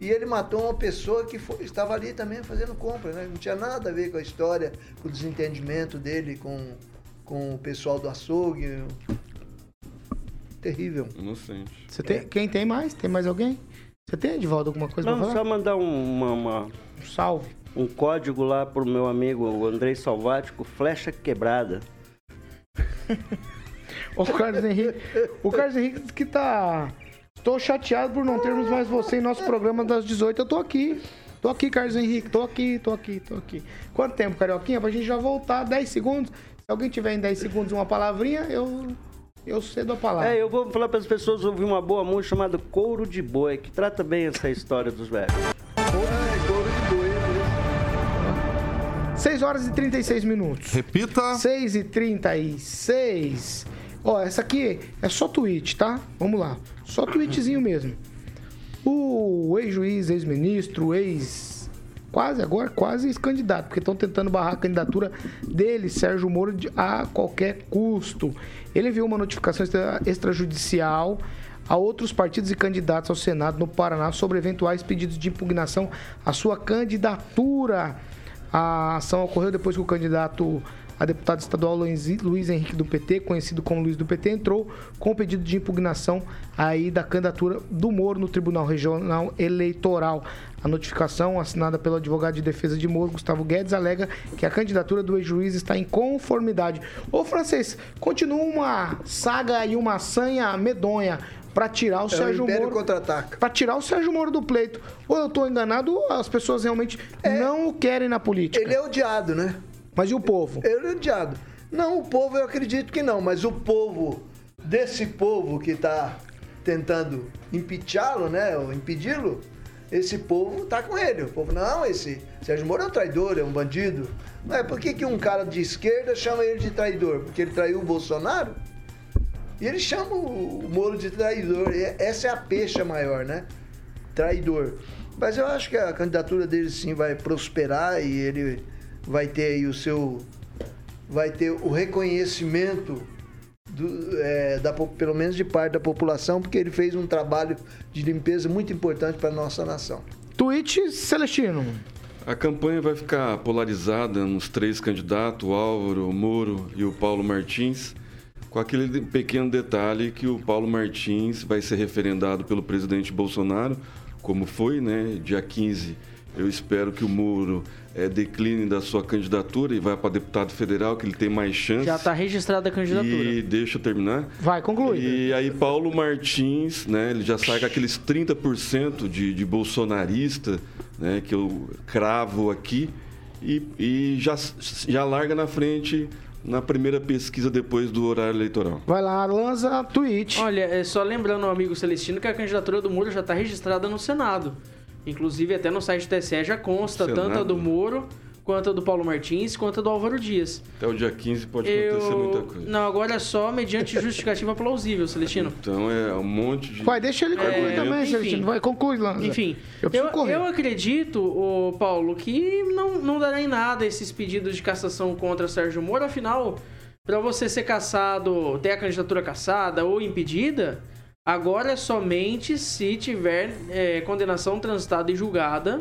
E ele matou uma pessoa que foi- estava ali também fazendo compra, né? Não tinha nada a ver com a história, com o desentendimento dele com, com o pessoal do açougue. Terrível. Inocente. Você tem, Quem tem mais? Tem mais alguém? Você tem, Edivaldo, alguma coisa Não, pra só falar? mandar um, uma, uma- Um salve. um código lá pro meu amigo o Andrei Salvático, flecha quebrada. O Carlos Henrique. O Carlos Henrique que tá. Tô chateado por não termos mais você em nosso programa das 18. Eu tô aqui. Tô aqui, Carlos Henrique. Tô aqui, tô aqui, tô aqui. Quanto tempo, Carioquinha? Pra gente já voltar 10 segundos. Se alguém tiver em 10 segundos uma palavrinha, eu. Eu cedo a palavra. É, eu vou falar para as pessoas ouvir uma boa música chamada Couro de Boi, que trata bem essa história dos velhos. É, couro de boi. 6 horas e 36 minutos. Repita. 6 e 36. Ó, essa aqui é só tweet, tá? Vamos lá. Só tweetzinho mesmo. O ex-juiz, ex-ministro, ex. Quase, agora quase ex-candidato, porque estão tentando barrar a candidatura dele, Sérgio Moro, a qualquer custo. Ele enviou uma notificação extra- extrajudicial a outros partidos e candidatos ao Senado no Paraná sobre eventuais pedidos de impugnação à sua candidatura. A ação ocorreu depois que o candidato a deputado estadual Luiz, Henrique do PT, conhecido como Luiz do PT, entrou com o pedido de impugnação aí da candidatura do Moro no Tribunal Regional Eleitoral. A notificação, assinada pelo advogado de defesa de Moro, Gustavo Guedes, alega que a candidatura do ex-juiz está em conformidade. Ô, francês, continua uma saga e uma sanha medonha para tirar o É o Sérgio Império Moro contra-ataca. para tirar o Sérgio Moro do pleito. Ou eu tô enganado, ou as pessoas realmente não o querem na política. Ele é odiado, né? Mas e o povo? Ele é odiado. Não, o povo eu acredito que não, mas o povo, desse povo que está tentando impeachá-lo, né? Ou impedi-lo, esse povo tá com ele. O povo, não, esse Sérgio Moro é um traidor, é um bandido. Mas por que, que um cara de esquerda chama ele de traidor? Porque ele traiu o Bolsonaro? E ele chama o Moro de traidor. E essa é a pecha maior, né? Traidor. Mas eu acho que a candidatura dele sim vai prosperar e ele vai ter aí o seu. vai ter o reconhecimento do, é, da, pelo menos de parte da população, porque ele fez um trabalho de limpeza muito importante para a nossa nação. Tweet Celestino. A campanha vai ficar polarizada nos três candidatos, o Álvaro, o Moro e o Paulo Martins, com aquele pequeno detalhe que o Paulo Martins vai ser referendado pelo presidente Bolsonaro, como foi, né, dia 15. Eu espero que o Moro eh, decline da sua candidatura e vá para deputado federal, que ele tem mais chance. Já tá registrada a candidatura. E deixa eu terminar. Vai, conclui. E aí Paulo Martins, né, ele já sai com aqueles 30% de, de bolsonarista, né, que eu cravo aqui, e, e já, já larga na frente na primeira pesquisa depois do horário eleitoral. Vai lá, lança tweet. Olha, é só lembrando ao amigo Celestino que a candidatura do Moro já está registrada no Senado. Inclusive, até no site do TSE já consta Senado? tanto a do Moro, quanto a do Paulo Martins, quanto a do Álvaro Dias. Até o dia 15 pode acontecer muita Eu... coisa. Não, agora é só mediante justificativa plausível, Celestino. Então é um monte de. Vai, deixa ele concluir É, também, enfim. Celestino. Vai, conclui, lança. Enfim, eu eu, eu acredito, ô, Paulo, que não, não dará em nada esses pedidos de cassação contra Sérgio Moro. Afinal, para você ser cassado, ter a candidatura cassada ou impedida, agora é somente se tiver é, condenação transitada e julgada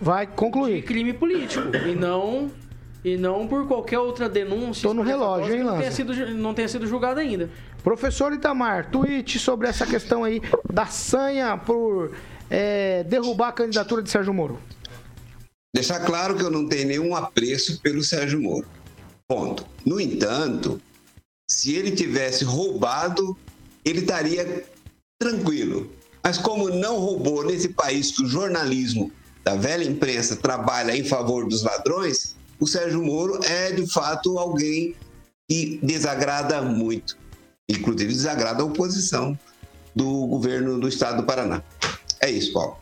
Vai, concluir. de crime político. e não. E não por qualquer outra denúncia. Tô no relógio, hein, que não tenha, sido, não tenha sido julgada ainda. Professor Itamar, tweet sobre essa questão aí da sanha por é, derrubar a candidatura de Sérgio Moro. Deixar claro que eu não tenho nenhum apreço pelo Sérgio Moro. Ponto. No entanto, se ele tivesse roubado, ele estaria tranquilo. Mas como não roubou nesse país que o jornalismo da velha imprensa trabalha em favor dos ladrões, o Sérgio Moro é de fato alguém que desagrada muito. Inclusive desagrada a oposição do governo do estado do Paraná. É isso, Paulo.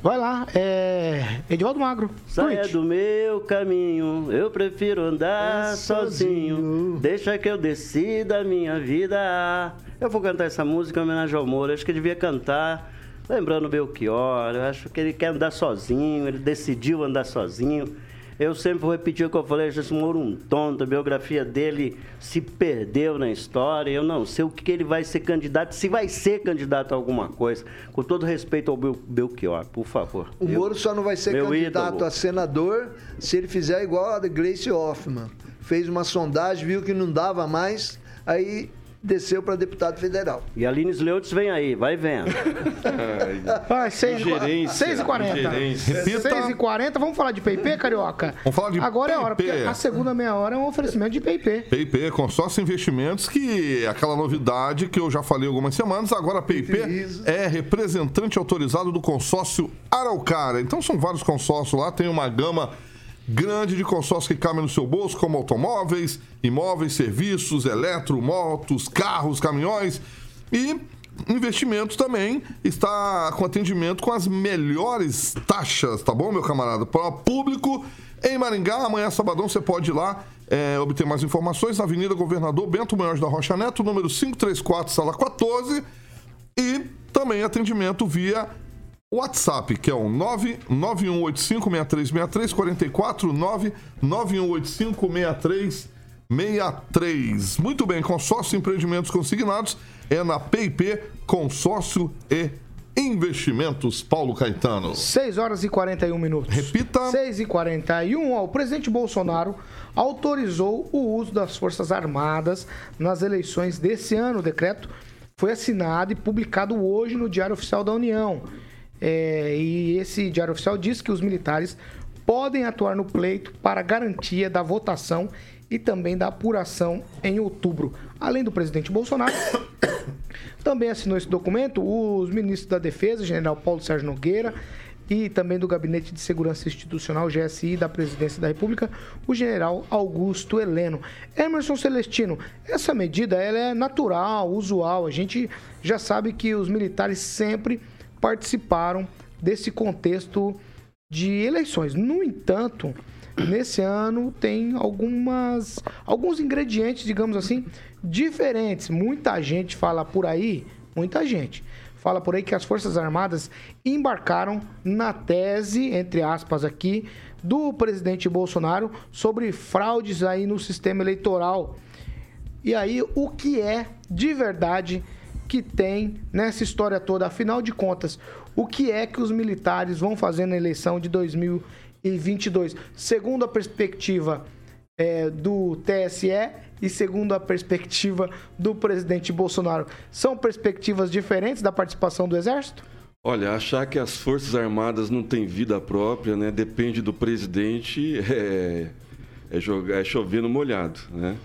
Vai lá, é. Edivaldo Magro. Saia tweet. do meu caminho, eu prefiro andar sozinho. Deixa que eu decida a minha vida. Eu vou cantar essa música em homenagem ao Moro. Acho que ele devia cantar, lembrando o Belchior. Eu acho que ele quer andar sozinho, ele decidiu andar sozinho. Eu sempre vou repetir o que eu falei, esse Moro um tonto, a biografia dele se perdeu na história. Eu não sei o que que ele vai ser candidato, se vai ser candidato a alguma coisa. Com todo respeito ao Bel- Belchior, por favor. O Eu- Moro só não vai ser candidato ídolo. a senador se ele fizer igual a da Gleice Hoffmann. Fez uma sondagem, viu que não dava mais, aí desceu para deputado federal. E a Lines Leutz vem aí, vai vendo. Vai, 6 Ingerência, e 40 ingerência. Repita. 6 e 40 vamos falar de PIP, Carioca? Vamos falar de Agora é a hora, porque a segunda meia hora é um oferecimento de PIP. PIP, Consórcio Investimentos, que é aquela novidade que eu já falei algumas semanas. Agora a PIP é representante autorizado do consórcio Araucária. Então são vários consórcios lá, tem uma gama grande de consórcios que cabem no seu bolso, como automóveis, imóveis, serviços, eletro, motos, carros, caminhões e investimentos também está com atendimento com as melhores taxas, tá bom, meu camarada? Para o público em Maringá, amanhã sabadão você pode ir lá é, obter mais informações na Avenida Governador Bento Munhoz da Rocha Neto, número 534, sala 14 e também atendimento via WhatsApp, que é o 991856363 44 991856363. Muito bem, consórcio empreendimentos consignados é na PIP Consórcio e Investimentos Paulo Caetano. 6 horas e 41 minutos. Repita. 6 e 41, ó, o presidente Bolsonaro autorizou o uso das Forças Armadas nas eleições desse ano. O decreto foi assinado e publicado hoje no Diário Oficial da União. É, e esse Diário Oficial diz que os militares podem atuar no pleito para garantia da votação e também da apuração em outubro. Além do presidente Bolsonaro, também assinou esse documento os ministros da Defesa, general Paulo Sérgio Nogueira, e também do Gabinete de Segurança Institucional, GSI, da Presidência da República, o general Augusto Heleno. Emerson Celestino, essa medida ela é natural, usual. A gente já sabe que os militares sempre participaram desse contexto de eleições. No entanto, nesse ano tem algumas alguns ingredientes, digamos assim, diferentes. Muita gente fala por aí, muita gente fala por aí que as Forças Armadas embarcaram na tese, entre aspas aqui, do presidente Bolsonaro sobre fraudes aí no sistema eleitoral. E aí, o que é de verdade que tem nessa história toda? Afinal de contas, o que é que os militares vão fazer na eleição de 2022? Segundo a perspectiva é, do TSE e segundo a perspectiva do presidente Bolsonaro, são perspectivas diferentes da participação do Exército? Olha, achar que as Forças Armadas não têm vida própria, né? Depende do presidente, é, é, jogar, é chover no molhado, né?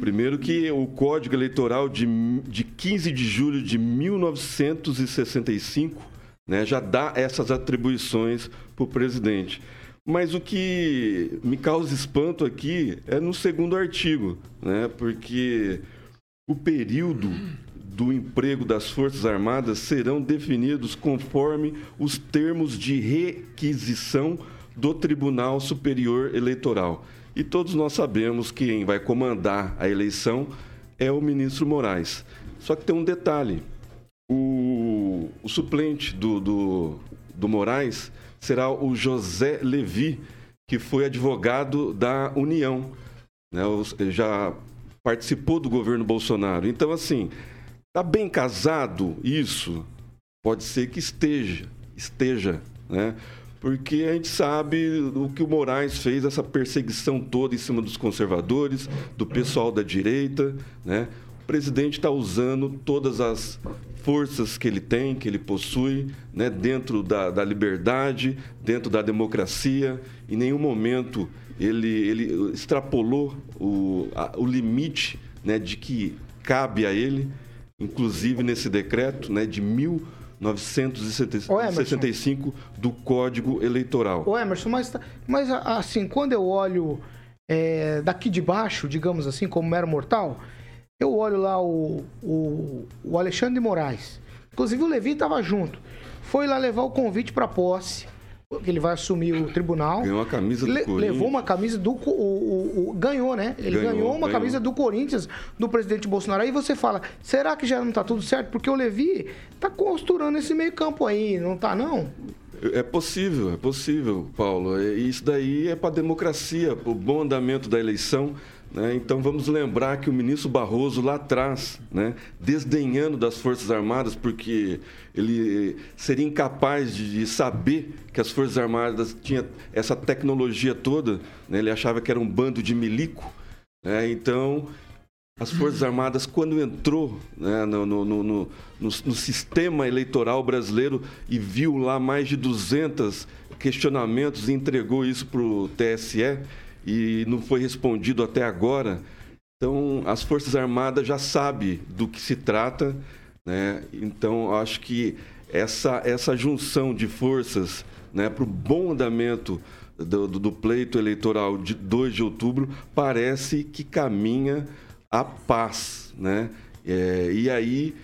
Primeiro que o Código Eleitoral de, de 15 de julho de 1965 né, já dá essas atribuições para o presidente. Mas o que me causa espanto aqui é no segundo artigo, né? porque o período do emprego das Forças Armadas serão definidos conforme os termos de requisição do Tribunal Superior Eleitoral. E todos nós sabemos que quem vai comandar a eleição é o ministro Moraes. Só que tem um detalhe: o, o suplente do, do, do Moraes será o José Levi, que foi advogado da União. Né? Já participou do governo Bolsonaro. Então, assim, está bem casado isso? Pode ser que esteja, esteja, né? Porque a gente sabe o que o Moraes fez, essa perseguição toda em cima dos conservadores, do pessoal da direita, né? O presidente está usando todas as forças que ele tem, que ele possui, né, dentro da, da liberdade, dentro da democracia. Em nenhum momento ele, ele extrapolou o, a, o limite né, de que cabe a ele, inclusive nesse decreto né, de 1965 do Código Eleitoral. Ô Emerson, mas, mas assim, quando eu olho é, daqui de baixo, digamos assim, como mero mortal, eu olho lá o, o, o Alexandre de Moraes. Inclusive o Levi estava junto. Foi lá levar o convite para posse. Que Ele vai assumir o tribunal. Ganhou a camisa do Le- Corinthians. Levou uma camisa do. O, o- o- ganhou, né? Ele ganhou, Ganhou, uma ganhou. camisa do Corinthians, do presidente Bolsonaro. Aí você fala: será que já não tá tudo certo? Porque o Levi tá costurando esse meio-campo aí, não tá, não? É possível, é possível, Paulo. É- Isso daí é para a democracia, para o bom andamento da eleição. Né? Então vamos lembrar que o ministro Barroso lá atrás, né, desdenhando das Forças Armadas, porque ele seria incapaz de saber que as Forças Armadas tinham essa tecnologia toda, né? ele achava que era um bando de milico. né? Então as Forças Armadas, quando entrou né, no, no, no, no, no sistema eleitoral brasileiro e viu lá mais de 200 questionamentos e entregou isso para o TSE e não foi respondido até agora. Então, as Forças Armadas já sabem do que se trata, né? Então, acho que essa, essa junção de forças né, para o bom andamento do, do, do, pleito eleitoral de 2 de outubro parece que caminha a paz, né? É, e aí,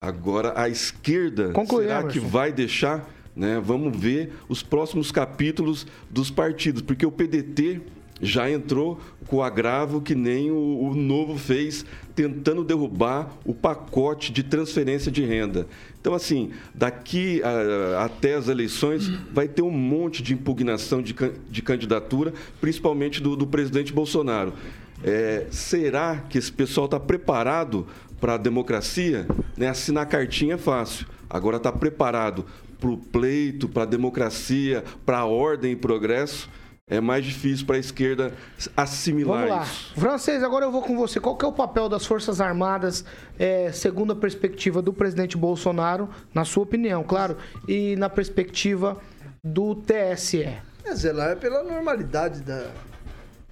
agora a esquerda, será que vai deixar? Né? Vamos ver os próximos capítulos dos partidos, porque o PDT já entrou com o agravo que nem o, o, Novo fez, tentando derrubar o pacote de transferência de renda. Então, assim, daqui a, até as eleições, vai ter um monte de impugnação de, de candidatura, principalmente do, do presidente Bolsonaro. É, será que esse pessoal está preparado para a democracia? Né? Assinar cartinha é fácil. Agora está preparado para o pleito, para a democracia, para a ordem e progresso? É mais difícil para a esquerda assimilar Vamos lá. isso. Francês, agora eu vou com você. Qual que é o papel das Forças Armadas, é, segundo a perspectiva do presidente Bolsonaro, na sua opinião, claro, e na perspectiva do TSE? É zelar pela normalidade da,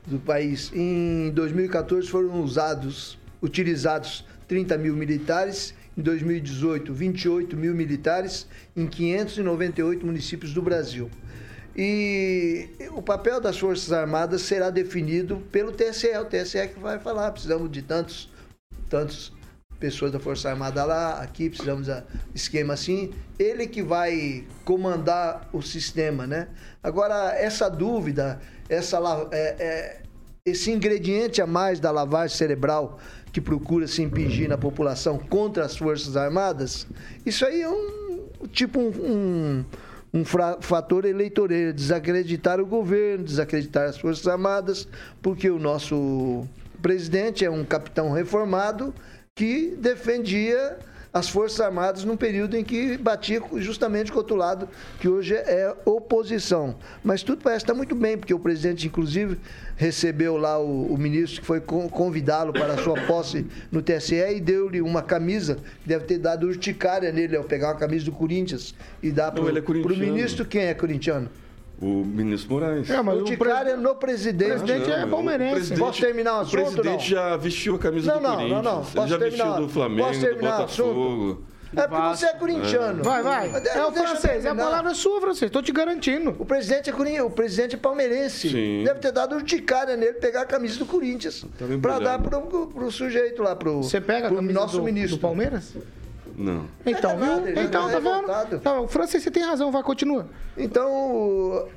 do país. Em 2014 foram usados, utilizados 30 mil militares, em 2018 28 mil militares em 598 municípios do Brasil. E o papel das Forças Armadas será definido pelo TSE, o TSE que vai falar, precisamos de tantos, tantos pessoas da Força Armada lá, aqui precisamos de esquema assim, ele que vai comandar o sistema, né? Agora, essa dúvida, essa, é, é, esse ingrediente a mais da lavagem cerebral que procura se impingir na população contra as Forças Armadas, isso aí é um tipo um, um um fator eleitoreiro, desacreditar o governo, desacreditar as Forças Armadas, porque o nosso presidente é um capitão reformado que defendia as Forças Armadas num período em que batia justamente com o outro lado, que hoje é oposição. Mas tudo parece estar muito bem, porque o presidente, inclusive, recebeu lá o, o ministro que foi convidá-lo para a sua posse no TSE e deu-lhe uma camisa, que deve ter dado urticária nele ao pegar uma camisa do Corinthians e dar para o é ministro. Quem é corintiano? O ministro Moraes. É, mas o Ticário é no presidente. O presidente é palmeirense. Posso terminar o assunto? O presidente já vestiu a camisa não, do Corinthians. Não, não, não. Ele já terminar, vestiu do Flamengo, do Botafogo. É porque você é corintiano. Vai, vai. É o francês. É a palavra sua, francês. Tô te garantindo. O presidente é corintiano, o presidente é palmeirense. Sim. Deve ter dado urticária nele pegar a camisa do Corinthians. Tá pra dar pro, pro, pro, sujeito lá, pro. Você pega a camisa nosso do, ministro. do Palmeiras? Não. Então, é viu? Então, tá vendo? Não, Francis, você tem razão, vai, continua. Então,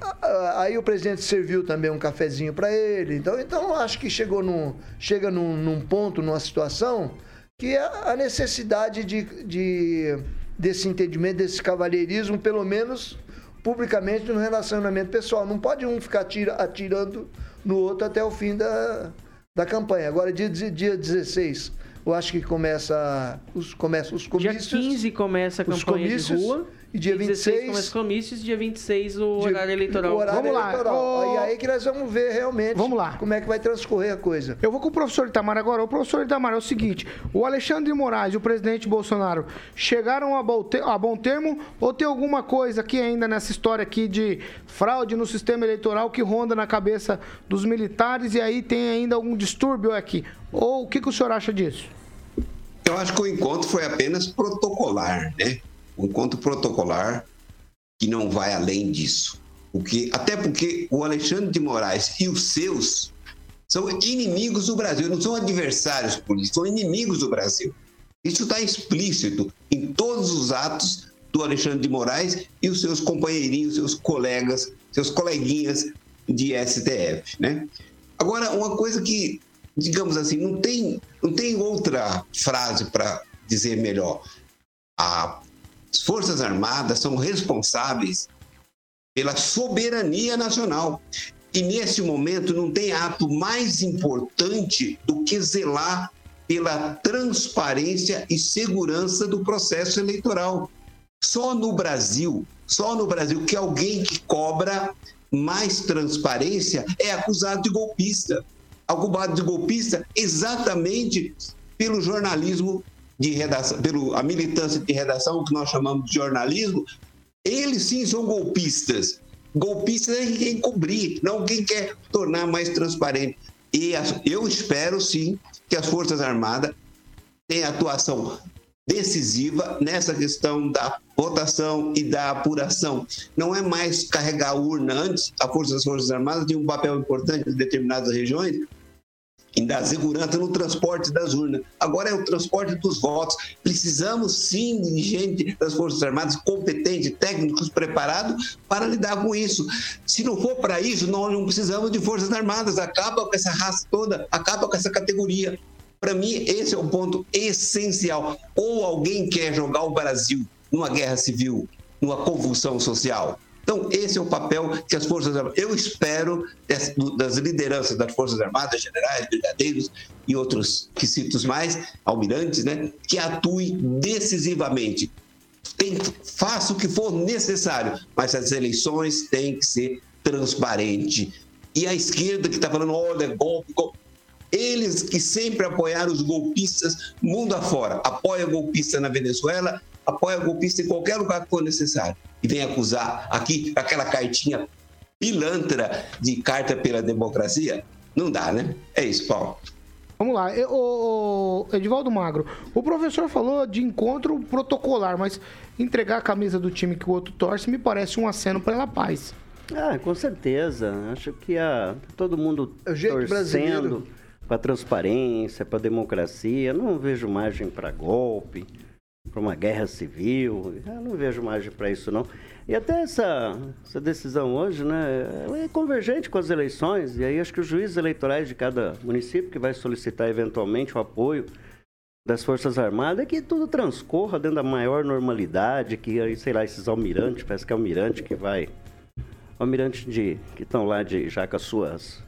aí o presidente serviu também um cafezinho para ele. Então, então acho que chegou num, chega num, num ponto, numa situação, que é a necessidade de, de, desse entendimento, desse cavalheirismo, pelo menos publicamente no relacionamento pessoal. Não pode um ficar tira, atirando no outro até o fim da, da campanha. Agora, dia, dia 16 eu acho que começa os, começa os comícios. Dia 15 começa a campanha de rua. E dia 26 começa os comícios, dia 26 o dia, horário eleitoral. O horário vamos eleitoral. lá. Oh. E aí que nós vamos ver realmente vamos lá. como é que vai transcorrer a coisa. Eu vou com o professor Itamar agora. O professor Itamar é o seguinte: o Alexandre de Moraes e o presidente Bolsonaro chegaram a bom, a bom termo ou tem alguma coisa aqui ainda nessa história aqui de fraude no sistema eleitoral que ronda na cabeça dos militares e aí tem ainda algum distúrbio aqui? Ou o que, que o senhor acha disso? Eu acho que o encontro foi apenas protocolar, né? Um encontro protocolar que não vai além disso. Porque, até porque o Alexandre de Moraes e os seus são inimigos do Brasil, não são adversários políticos, são inimigos do Brasil. Isso está explícito em todos os atos do Alexandre de Moraes e os seus companheirinhos, seus colegas, seus coleguinhas de STF, né? Agora, uma coisa que digamos assim, não tem, não tem outra frase para dizer melhor. As Forças Armadas são responsáveis pela soberania nacional. E nesse momento não tem ato mais importante do que zelar pela transparência e segurança do processo eleitoral. Só no Brasil, só no Brasil que alguém que cobra mais transparência é acusado de golpista. ocupado de golpista exatamente pelo jornalismo de redação, pelo a militância de redação, que nós chamamos de jornalismo, eles sim são golpistas. Golpistas é quem cobrir, não quem quer tornar mais transparente. E eu espero sim que as Forças Armadas tenham atuação decisiva nessa questão da votação e da apuração. Não é mais carregar urna antes, a Força das Forças Armadas tinha um papel importante em determinadas regiões, em dar segurança no transporte das urnas. Agora é o transporte dos votos. Precisamos sim de gente das Forças Armadas competente, técnicos preparados para lidar com isso. Se não for para isso, nós não precisamos de Forças Armadas. Acaba com essa raça toda, acaba com essa categoria. Para mim, esse é o ponto essencial. Ou alguém quer jogar o Brasil numa guerra civil, numa convulsão social. Então, esse é o papel que as Forças Armadas. Eu espero das lideranças das Forças Armadas, generais, brigadeiros e outros que cito mais, almirantes, né, que atuem decisivamente. Tem, faça o que for necessário, mas as eleições têm que ser transparentes. E a esquerda que está falando, olha, golpe, golpe. Eles que sempre apoiaram os golpistas mundo afora, apoia golpista na Venezuela, apoia golpista em qualquer lugar que for necessário. E vem acusar aqui aquela cartinha pilantra de carta pela democracia. Não dá, né? É isso, Paulo. Vamos lá, Eu, o, Edivaldo Magro, o professor falou de encontro protocolar, mas entregar a camisa do time que o outro torce me parece um aceno pela paz. Ah, com certeza. Acho que a, todo mundo é o jeito torcendo. brasileiro para transparência, para democracia. Não vejo margem para golpe, para uma guerra civil. Eu não vejo margem para isso não. E até essa, essa decisão hoje, né, é convergente com as eleições. E aí acho que os juízes eleitorais de cada município que vai solicitar eventualmente o apoio das Forças Armadas é que tudo transcorra dentro da maior normalidade, que, sei lá, esses almirantes, parece que é almirante que vai... Almirante de, que estão lá de, já com as suas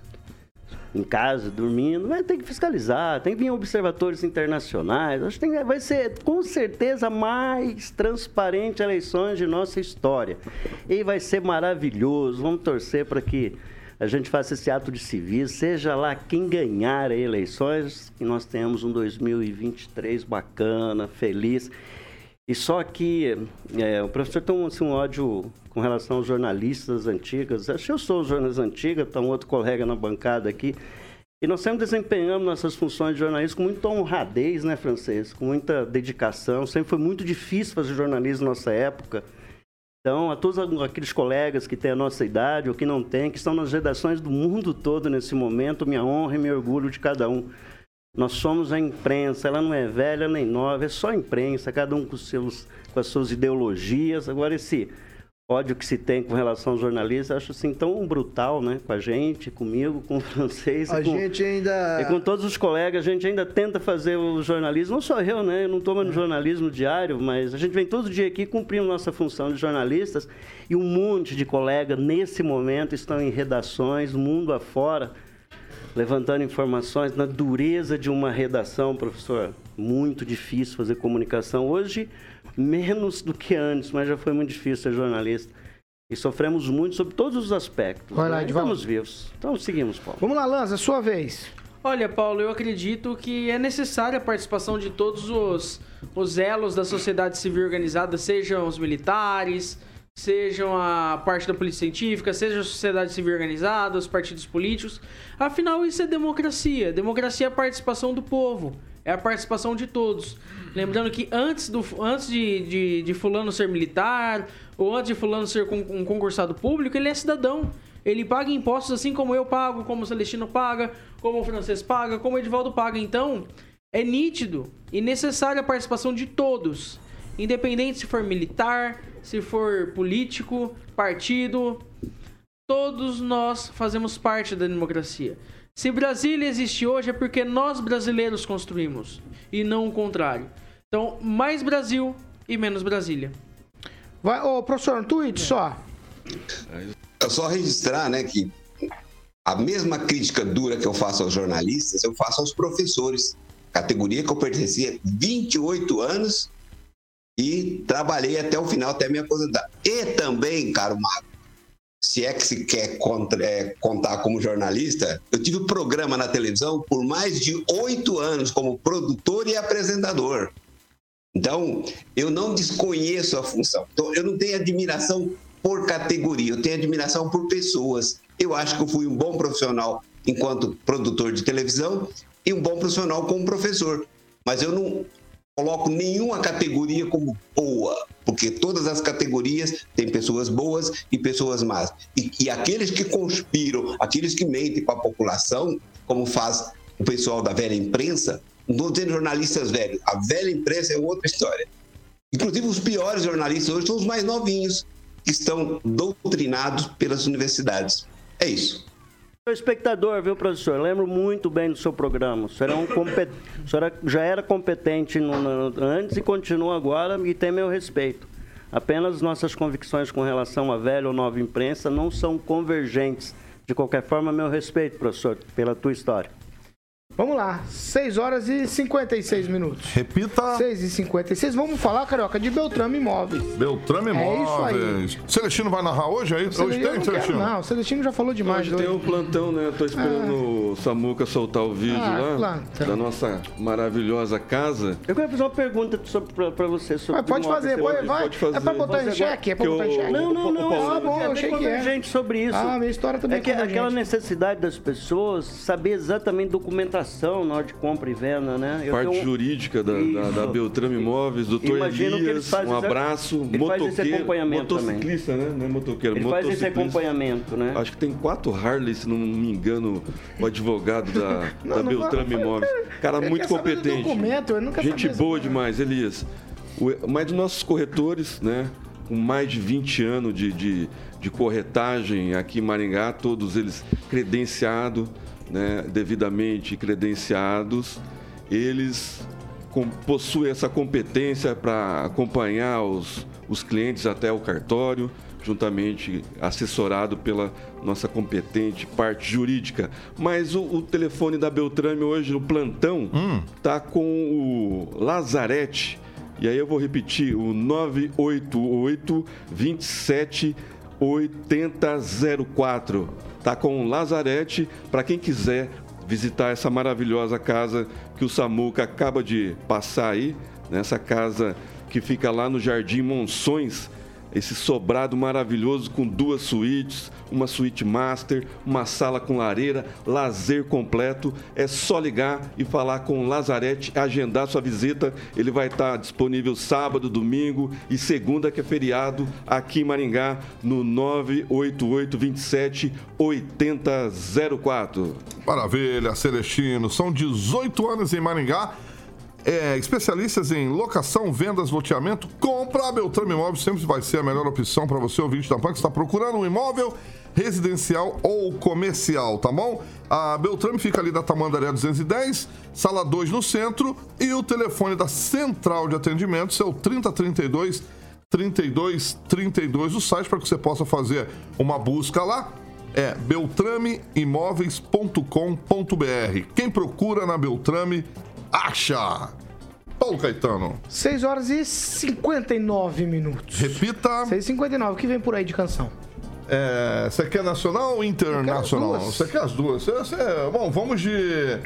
em casa, dormindo, vai ter que fiscalizar, tem que vir observadores internacionais. Acho que tem, vai ser com certeza mais transparente a eleições de nossa história. E vai ser maravilhoso. Vamos torcer para que a gente faça esse ato de civis, seja lá quem ganhar eleições, que nós tenhamos um 2023 bacana, feliz. E só que é, o professor tem um, assim, um ódio com relação aos jornalistas antigos. Acho que eu sou jornalista antiga, está um outro colega na bancada aqui. E nós sempre desempenhamos nossas funções de jornalismo com muita honradez, né, francês? Com muita dedicação. Sempre foi muito difícil fazer jornalismo na nossa época. Então, a todos aqueles colegas que têm a nossa idade ou que não têm, que estão nas redações do mundo todo nesse momento, minha honra e meu orgulho de cada um. Nós somos a imprensa, ela não é velha nem nova, é só imprensa, cada um com, seus, com as suas ideologias. Agora, esse ódio que se tem com relação aos jornalistas, acho assim tão brutal, né? Com a gente, comigo, com o francês. A com, gente ainda. E com todos os colegas, a gente ainda tenta fazer o jornalismo. Não só eu, né? Eu não estou no jornalismo diário, mas a gente vem todo dia aqui cumprindo nossa função de jornalistas. E um monte de colegas, nesse momento, estão em redações, mundo afora, levantando informações na dureza de uma redação, professor. Muito difícil fazer comunicação. Hoje menos do que antes, mas já foi muito difícil ser jornalista. E sofremos muito sobre todos os aspectos. Vai lá, né? Estamos vivos. Então seguimos, Paulo. Vamos lá, Lanza, sua vez. Olha, Paulo, eu acredito que é necessária a participação de todos os, os elos da sociedade civil organizada, sejam os militares, sejam a parte da polícia científica, seja a sociedade civil organizada, os partidos políticos. Afinal, isso é democracia. Democracia é a participação do povo, é a participação de todos. Lembrando que antes, do, antes de, de, de fulano ser militar, ou antes de fulano ser um concursado público, ele é cidadão. Ele paga impostos assim como eu pago, como o Celestino paga, como o francês paga, como o Edivaldo paga. Então, é nítido e necessária a participação de todos. Independente se for militar, se for político, partido, todos nós fazemos parte da democracia. Se Brasília existe hoje é porque nós brasileiros construímos e não o contrário. Então, mais Brasil e menos Brasília. Vai, ô, professor, um tweet só. É só registrar, né, que a mesma crítica dura que eu faço aos jornalistas, eu faço aos professores. Categoria que eu pertencia 28 anos e trabalhei até o final, até me aposentar. E também, caro Mago, se é que se quer contra, é, contar como jornalista, eu tive um programa na televisão por mais de oito anos como produtor e apresentador. Então, eu não desconheço a função. Então, eu não tenho admiração por categoria, eu tenho admiração por pessoas. Eu acho que eu fui um bom profissional enquanto produtor de televisão e um bom profissional como professor. Mas eu não coloco nenhuma categoria como boa, porque todas as categorias têm pessoas boas e pessoas más. E, e aqueles que conspiram, aqueles que mentem para a população, como faz o pessoal da velha imprensa, não estou dizendo jornalistas velhos, a velha imprensa é outra história. Inclusive, os piores jornalistas hoje são os mais novinhos, que estão doutrinados pelas universidades. É isso. Espectador, viu, professor? Lembro muito bem do seu programa. O senhor, é um compet... o senhor já era competente no, antes e continua agora e tem meu respeito. Apenas nossas convicções com relação à velha ou nova imprensa não são convergentes. De qualquer forma, meu respeito, professor, pela tua história. Vamos lá, 6 horas e 56 minutos. Repita. 6 e 56. Vamos falar, Carioca, de Beltrame Imóveis. Beltrame Imóveis. É isso aí. Celestino vai narrar hoje? Aí? Hoje tem, Celestino? Não, o Celestino já falou demais. Hoje tem o plantão, né? Tô esperando o Samuca soltar o vídeo Ah, lá plantão. da nossa maravilhosa casa. Eu quero fazer uma pergunta sobre, pra, pra você sobre Mas pode fazer, pode, vai. É pra botar em xeque? É pra Que botar em xeque? Não, não, não. Ah, bom, eu é achei que é. convergente sobre isso. Ah, minha história também é que é convergente. aquela necessidade das pessoas saber exatamente documentação na hora de compra e venda, né? Eu Parte tenho jurídica da, da, da. Beltrame Imóveis, doutor Imagino Elias, um abraço, ele faz esse motoqueiro, acompanhamento também. motociclista, né? Não é motoqueiro, Ele faz esse motociclista. acompanhamento, né? Acho que tem quatro Harley, se não me engano, o advogado da, Não, da não Beltrame Imóveis. Cara muito quer saber do competente. documento, Gente saber boa demais, Elias. O- Mas dos nossos corretores, né? Com mais de 20 anos de, de, de corretagem aqui em Maringá, todos eles credenciados, né? devidamente credenciados, eles com- possuem essa competência para acompanhar os, os clientes até o cartório, juntamente assessorado pela nossa competente parte jurídica. Mas o, o telefone da Beltrame hoje, no plantão, tá com o Lazarete. E aí eu vou repetir, o 988 27 8004. Tá com Lazarete para quem quiser visitar essa maravilhosa casa que o Samuca acaba de passar aí, nessa casa que fica lá no Jardim Monções, esse sobrado maravilhoso com duas suítes, uma suíte master, uma sala com lareira, lazer completo. É só ligar e falar com o Lazarete, agendar sua visita. Ele vai estar disponível sábado, domingo e segunda, que é feriado, aqui em Maringá, no 988 27 8004. Maravilha, Celestino. São 18 anos em Maringá. É, especialistas em locação, vendas, loteamento. Compra a Beltrame Imóveis sempre vai ser a melhor opção para você, ouvinte da PAN, que está procurando um imóvel residencial ou comercial, tá bom? A Beltrame fica ali da Tamandaré 210, sala 2 no centro, e o telefone da central de atendimento é o 3032 3232, o site para que você possa fazer uma busca lá é beltrameimóveis.com.br. Quem procura na Beltrame, acha! Paulo Caetano. 6 horas e 59 minutos. Repita. 6 e 59 O que vem por aí de canção? É, você quer nacional ou internacional? Você quer as duas? Você- você- bom, vamos de.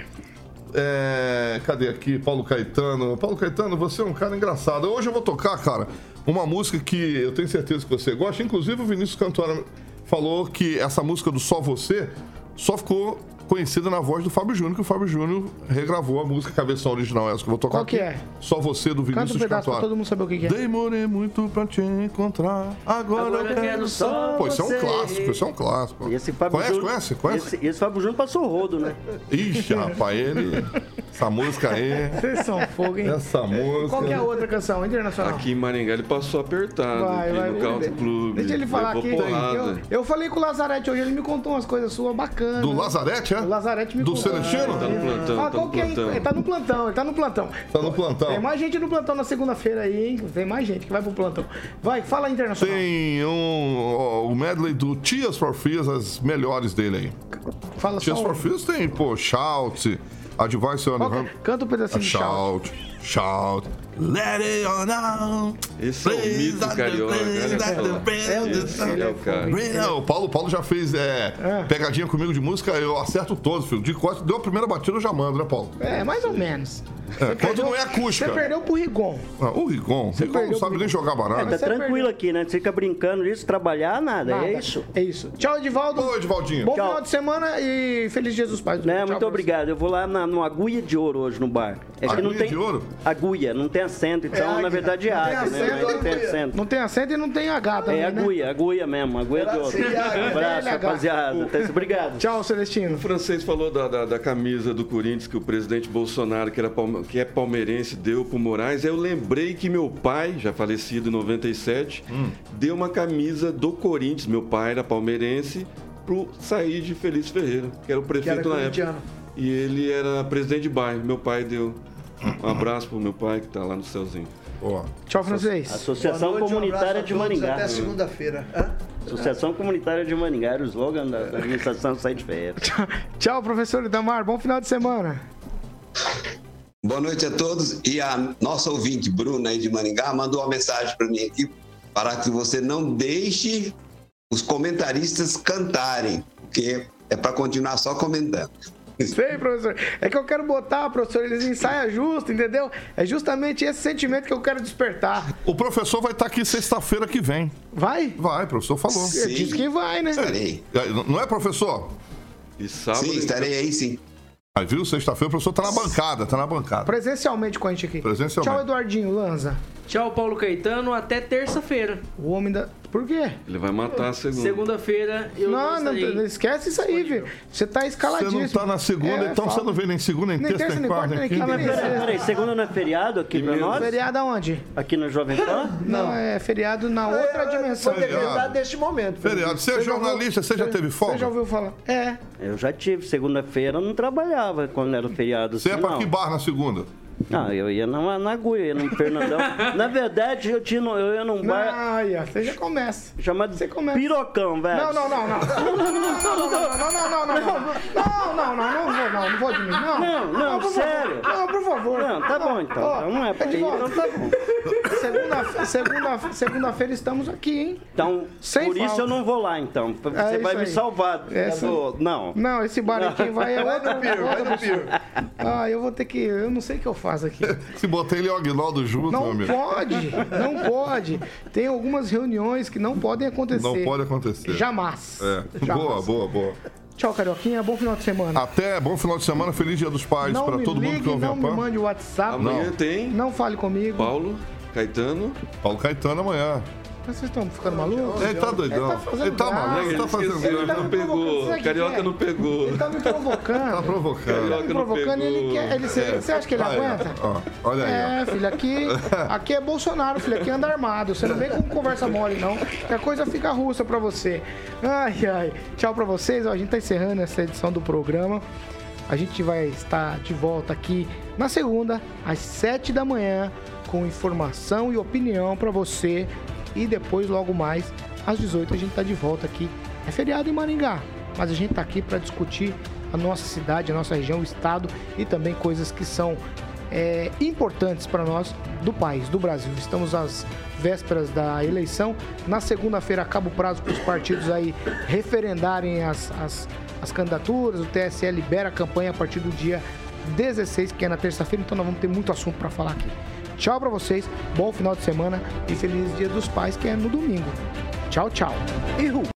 é, cadê aqui? Paulo Caetano. Paulo Caetano, você é um cara engraçado. Hoje eu vou tocar, cara, uma música que eu tenho certeza que você gosta. Inclusive, o Vinícius Cantora falou que essa música do Só Você só ficou conhecida na voz do Fábio Júnior, que o Fábio Júnior regravou a música, a versão original, essa que eu vou tocar Qual que aqui. é? Só Você, do Canta Vinícius um pedaço pra todo mundo saber o que, que é. Demorei muito pra te encontrar. Agora, Agora eu quero só Pô, isso é um clássico, isso é um clássico. E esse Fábio conhece, Júnior- conhece, conhece? Esse, esse Fábio Júnior passou o rodo, né? Ixi, rapaz, ele. Essa música aí. Vocês são fogo, hein? Essa música. Qual que é a outra canção? Internacional. Aqui em Maringá ele passou apertado Vai, aqui vai, no vai. Country Club. Deixa ele falar aqui. porrada. Eu, eu falei com o Lazarete hoje, ele me contou umas coisas suas bacanas. Do Lazarete, é? O Lazarete me Do. Celestino? Tá no plantão, Fala, tá no é, plantão. Ele tá no plantão, ele tá no plantão. Tá no plantão. Tem mais gente no plantão na segunda-feira aí, hein? Tem mais gente que vai pro plantão. Vai, fala internacional. Tem um, ó, o medley do Tears for Fears, as melhores dele aí. Fala só Tears um. for Fears tem, pô, Shout, Advice on é? Canta um pedacinho de shout. Shout, Shout, let it on down. Esse é o mito carioca. Esse é o o Paulo, Paulo já fez é, pegadinha comigo de música, eu acerto todos, filho. De costa, deu a primeira batida, eu já mando, né, Paulo? É, mais ou menos. É, quando não é acústica. Você perdeu pro Rigon. Ah, o Rigon, o Rigon não perdeu sabe nem jogar É, baralho. tá tranquilo aqui, né? Você fica brincando disso, trabalhar, nada. Nada. É isso. É isso. Tchau, Edivaldo. Ô, Edivaldinho. Bom Tchau. final de semana e feliz dia dos pais. Né, Tchau muito obrigado. Eu vou lá na, no Agulha de Ouro hoje no bar. É que não Agulha tem. de Ouro? Agulha, não tem acento, então águia. na verdade é Não tem águia, né? Mas Não tem agulha. acento. Não tem acento e não tem H também, É né? agulha, agulha mesmo, agulha de seria águia. Um abraço, rapaziada. Até- Obrigado. Tchau, Celestino. O francês falou da, da, da camisa do Corinthians que o presidente Bolsonaro, que, era palme- que é palmeirense, deu pro Moraes. Eu lembrei que meu pai, já falecido em 97, deu uma camisa do Corinthians, meu pai era palmeirense, pro Said Feliz Ferreira, que era o Que era prefeito na época. E ele era presidente de bairro. Meu pai deu. Um abraço pro meu pai que tá lá no céuzinho. Ó, Tchau, francês. Associação Boa noite, um Comunitária abraço de Maringá. Até segunda-feira. Associação Comunitária de Maringá, era o slogan da, da administração Said Ferreira. Tchau, professor Itamar. Bom final de semana. Boa noite a todos. E a nossa ouvinte, Bruna, aí de Maringá, mandou uma mensagem para mim aqui para que você não deixe os comentaristas cantarem, porque é para continuar só comentando. Sei, professor. É que eu quero botar, professor, eles ensaiam justo, entendeu? É justamente esse sentimento que eu quero despertar. O professor vai estar aqui sexta-feira que vem. Vai? Vai, o professor falou. Ele disse que vai, né? Estarei. É, Não é, professor? E sábado. Sim, estarei aí sim. Aí, viu? Sexta-feira o professor tá na bancada, tá na bancada. Presencialmente com a gente aqui. Presencialmente. Tchau, Eduardinho Lanza. Tchau, Paulo Caetano. Até terça-feira. O homem da. Por quê? Ele vai matar a segunda. Segunda-feira eu não, Não, não, esquece isso aí, viu? Você tá Você escaladíssimo. não tá na segunda, É, então você não vê nem segunda, nem Nem terça, nem quarta, nem quinta. sexta. Peraí, segunda não é feriado aqui pra nós? Feriado aonde? Aqui no Jovem Pan? Não, é feriado na outra dimensão. Foi decretado neste momento. Feriado. Você é jornalista, você já teve folga? Você já ouviu falar? É. Eu já tive. Segunda-feira eu não trabalhava quando era feriado. Você é assim, pra não. que bar na segunda? Não, eu ia na, na agulha, ia no Fernandão. na verdade, eu, tinha, eu ia num bar ó, você já começa. chamado Você começa. Pirocão, velho. Não, não, não, não. Não, não, não, não, não, não, não, não, não, não, não, não, não, não vou, não, não vou de mim, não. Não, não, sério. favor. Não, por favor. Não, tá bom então. Então não é pra ir, então tá bom. Segunda, segunda, segunda-feira estamos aqui, hein? Então, Sem por isso eu não vou lá, então. Você É vai me salvar. Do- Não. Não, esse bar aqui vai é Vai outro. no Piro, vai no Piro. Ah, eu vou ter que. Eu não sei o que eu faço aqui. Se botar ele e o Aguinaldo junto, meu Não amigo. pode, não pode. Tem algumas reuniões que não podem acontecer. Não pode acontecer. Jamais. É. Jamais. Boa, boa, boa. Tchau, Carioquinha. Bom final de semana. Até bom final de semana, feliz dia dos pais não pra me todo mundo ligue, que ouve não a me PAN. mande o WhatsApp. Amanhã Não. tem Não fale comigo. Paulo Caetano. Paulo Caetano amanhã. Vocês estão ficando malucos? Ele tá doidão. Ele tá fazendo Ele tá maluco, ele tá Ele fazendo Ele tá não me provocando, pegou. Carioca é? não pegou. Ele tá me provocando. Tá provocando. Carioca me não provocando, ele pegou. quer. Ele, você, você acha que ele Aí, ó. aguenta? Ó, olha aí, ó. É, filho, aqui, aqui é Bolsonaro, filho, aqui anda armado. Você não vem com conversa mole, não. Que a coisa fica russa pra você. Ai, ai. Tchau pra vocês. Ó, a gente tá encerrando essa edição do programa. A gente vai estar de volta aqui na segunda, às sete da manhã, com informação e opinião pra você. E depois, logo mais, às 18 a gente tá de volta aqui. É feriado em Maringá, mas a gente tá aqui pra discutir a nossa cidade, a nossa região, o estado e também coisas que são é, importantes para nós do país, do Brasil. Estamos às vésperas da eleição. Na segunda-feira acaba o prazo para os partidos aí referendarem as, as, as candidaturas. O TSE libera a campanha a partir do dia 16, que é na terça-feira, então nós vamos ter muito assunto para falar aqui. Tchau para vocês, bom final de semana e feliz Dia dos Pais, que é no domingo. Tchau, tchau. Ihu!